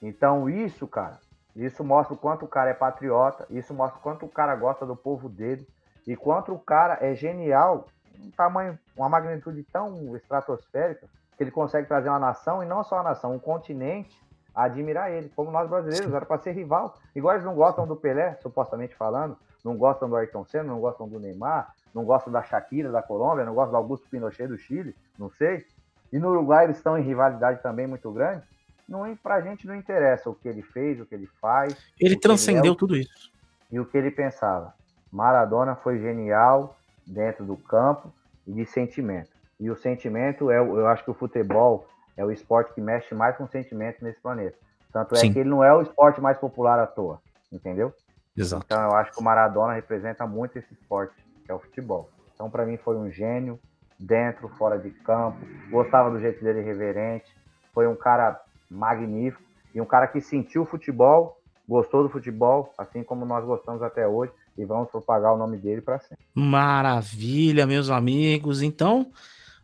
Então isso, cara, isso mostra o quanto o cara é patriota, isso mostra o quanto o cara gosta do povo dele e quanto o cara é genial, um tamanho, uma magnitude tão estratosférica que ele consegue trazer uma nação e não só uma nação, um continente a admirar ele, como nós brasileiros, era para ser rival. Igual eles não gostam do Pelé, supostamente falando, não gostam do Ayrton Senna, não gostam do Neymar, não gostam da Shakira da Colômbia, não gostam do Augusto Pinochet do Chile, não sei. E no Uruguai eles estão em rivalidade também muito grande. Não, pra gente não interessa o que ele fez, o que ele faz. Ele transcendeu é, tudo isso. e o que ele pensava. Maradona foi genial dentro do campo e de sentimento. E o sentimento é, eu acho que o futebol é o esporte que mexe mais com sentimento nesse planeta. Tanto é Sim. que ele não é o esporte mais popular à toa, entendeu? Exato. Então eu acho que o Maradona representa muito esse esporte, que é o futebol. Então para mim foi um gênio, dentro, fora de campo. Gostava do jeito dele irreverente. Foi um cara magnífico e um cara que sentiu o futebol, gostou do futebol, assim como nós gostamos até hoje e vamos propagar o nome dele para sempre. Maravilha, meus amigos. Então,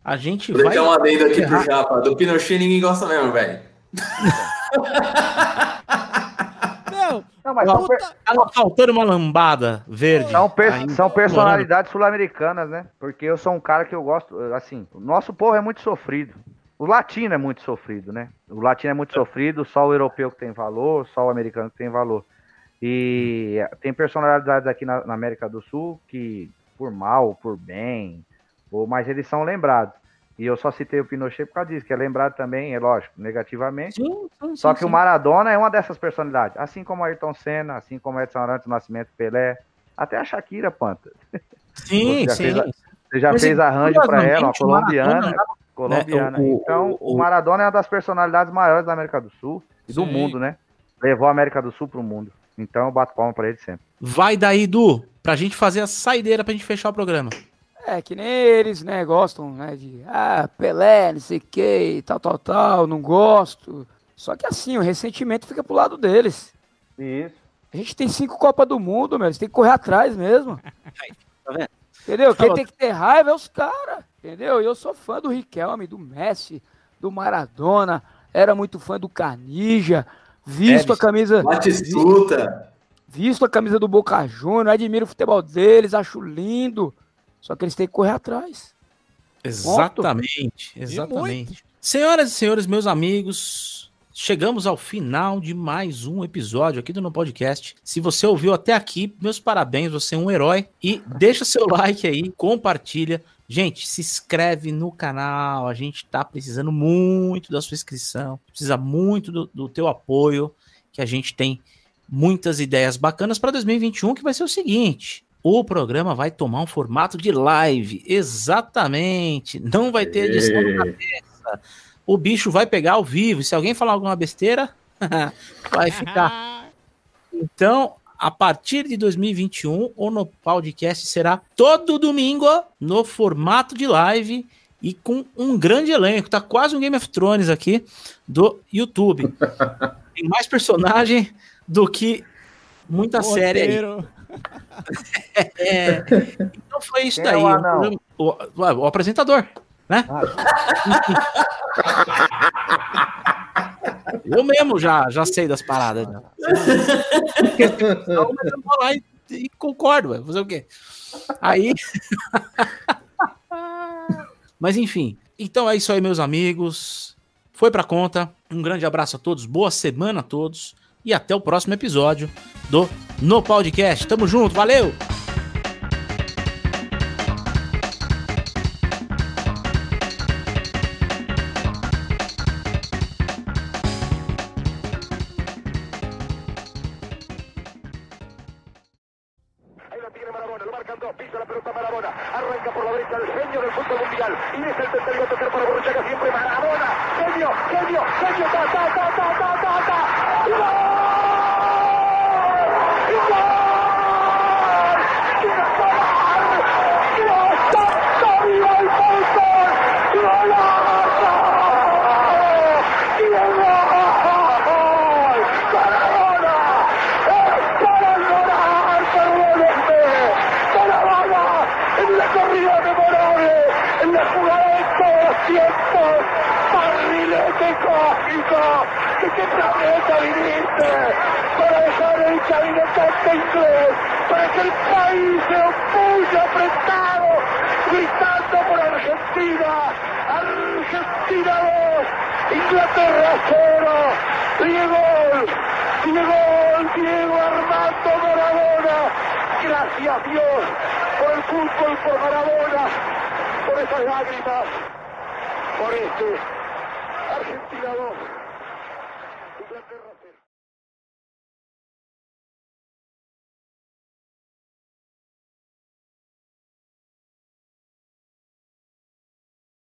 a gente Vou vai. deixar um adendo aqui pro. Japa. Do Pinochet ninguém gosta mesmo, velho. Meu, Não, mas per- puta, Tá faltando uma lambada verde. são per- são personalidades sul-americanas, né? Porque eu sou um cara que eu gosto, assim, o nosso povo é muito sofrido. O latino é muito sofrido, né? O latino é muito sofrido, só o europeu que tem valor, só o americano que tem valor. E tem personalidades aqui na, na América do Sul que, por mal, por bem, ou, mas eles são lembrados. E eu só citei o Pinochet por causa disso, que é lembrado também, é lógico, negativamente. Sim, sim, Só sim, que o Maradona é uma dessas personalidades. Assim como Ayrton Senna, assim como Edson Arantes Nascimento Pelé, até a Shakira, Panta. Sim, Você sim. fez a- Você já Mas, fez arranjo para ela, uma o Maradona colombiana. colombiana. né, o- o- então, o, o- Maradona é uma das personalidades maiores da América do Sul e do mundo, né? Levou a América do Sul pro mundo. Então, eu bato palma para ele sempre. Vai daí, Du, pra gente fazer a saideira pra gente fechar o programa. É, que nem eles, né, gostam, né, de, ah, Pelé, não sei o que, tal, tal, tal, não gosto. Só que assim, o ressentimento fica pro lado deles. Isso. A gente tem cinco Copas do Mundo, meu, eles têm que correr atrás mesmo. Tá vendo? Entendeu? Quem tem que ter raiva é os caras, entendeu? E eu sou fã do Riquelme, do Messi, do Maradona, era muito fã do Canija, visto a camisa... Batistuta. Visto a camisa do Boca Juniors, admiro o futebol deles, acho lindo. Só que eles têm que correr atrás. Exatamente, exatamente. Senhoras e senhores, meus amigos, chegamos ao final de mais um episódio aqui do No Podcast. Se você ouviu até aqui, meus parabéns, você é um herói. E deixa seu *laughs* like aí, compartilha. Gente, se inscreve no canal, a gente tá precisando muito da sua inscrição, precisa muito do, do teu apoio, que a gente tem muitas ideias bacanas para 2021, que vai ser o seguinte: o programa vai tomar um formato de live. Exatamente. Não vai ter edição na cabeça. O bicho vai pegar ao vivo. Se alguém falar alguma besteira, *laughs* vai ficar. Então, a partir de 2021, o No Podcast será todo domingo no formato de live e com um grande elenco. Tá quase um Game of Thrones aqui do YouTube. *laughs* Tem mais personagem do que muita série aí. *laughs* É, então foi isso Quem é daí. o anão? O, o- o apresentador, né? Eu mesmo já, já sei das paradas. já. Então, eu vou lá e, e concordo, vai fazer o quê? Aí. *laughs* mas enfim. Então é isso aí, meus amigos. Foi pra conta. Um grande abraço a todos, boa semana a todos. E até o próximo episódio do No Podcast. Tamo junto, valeu!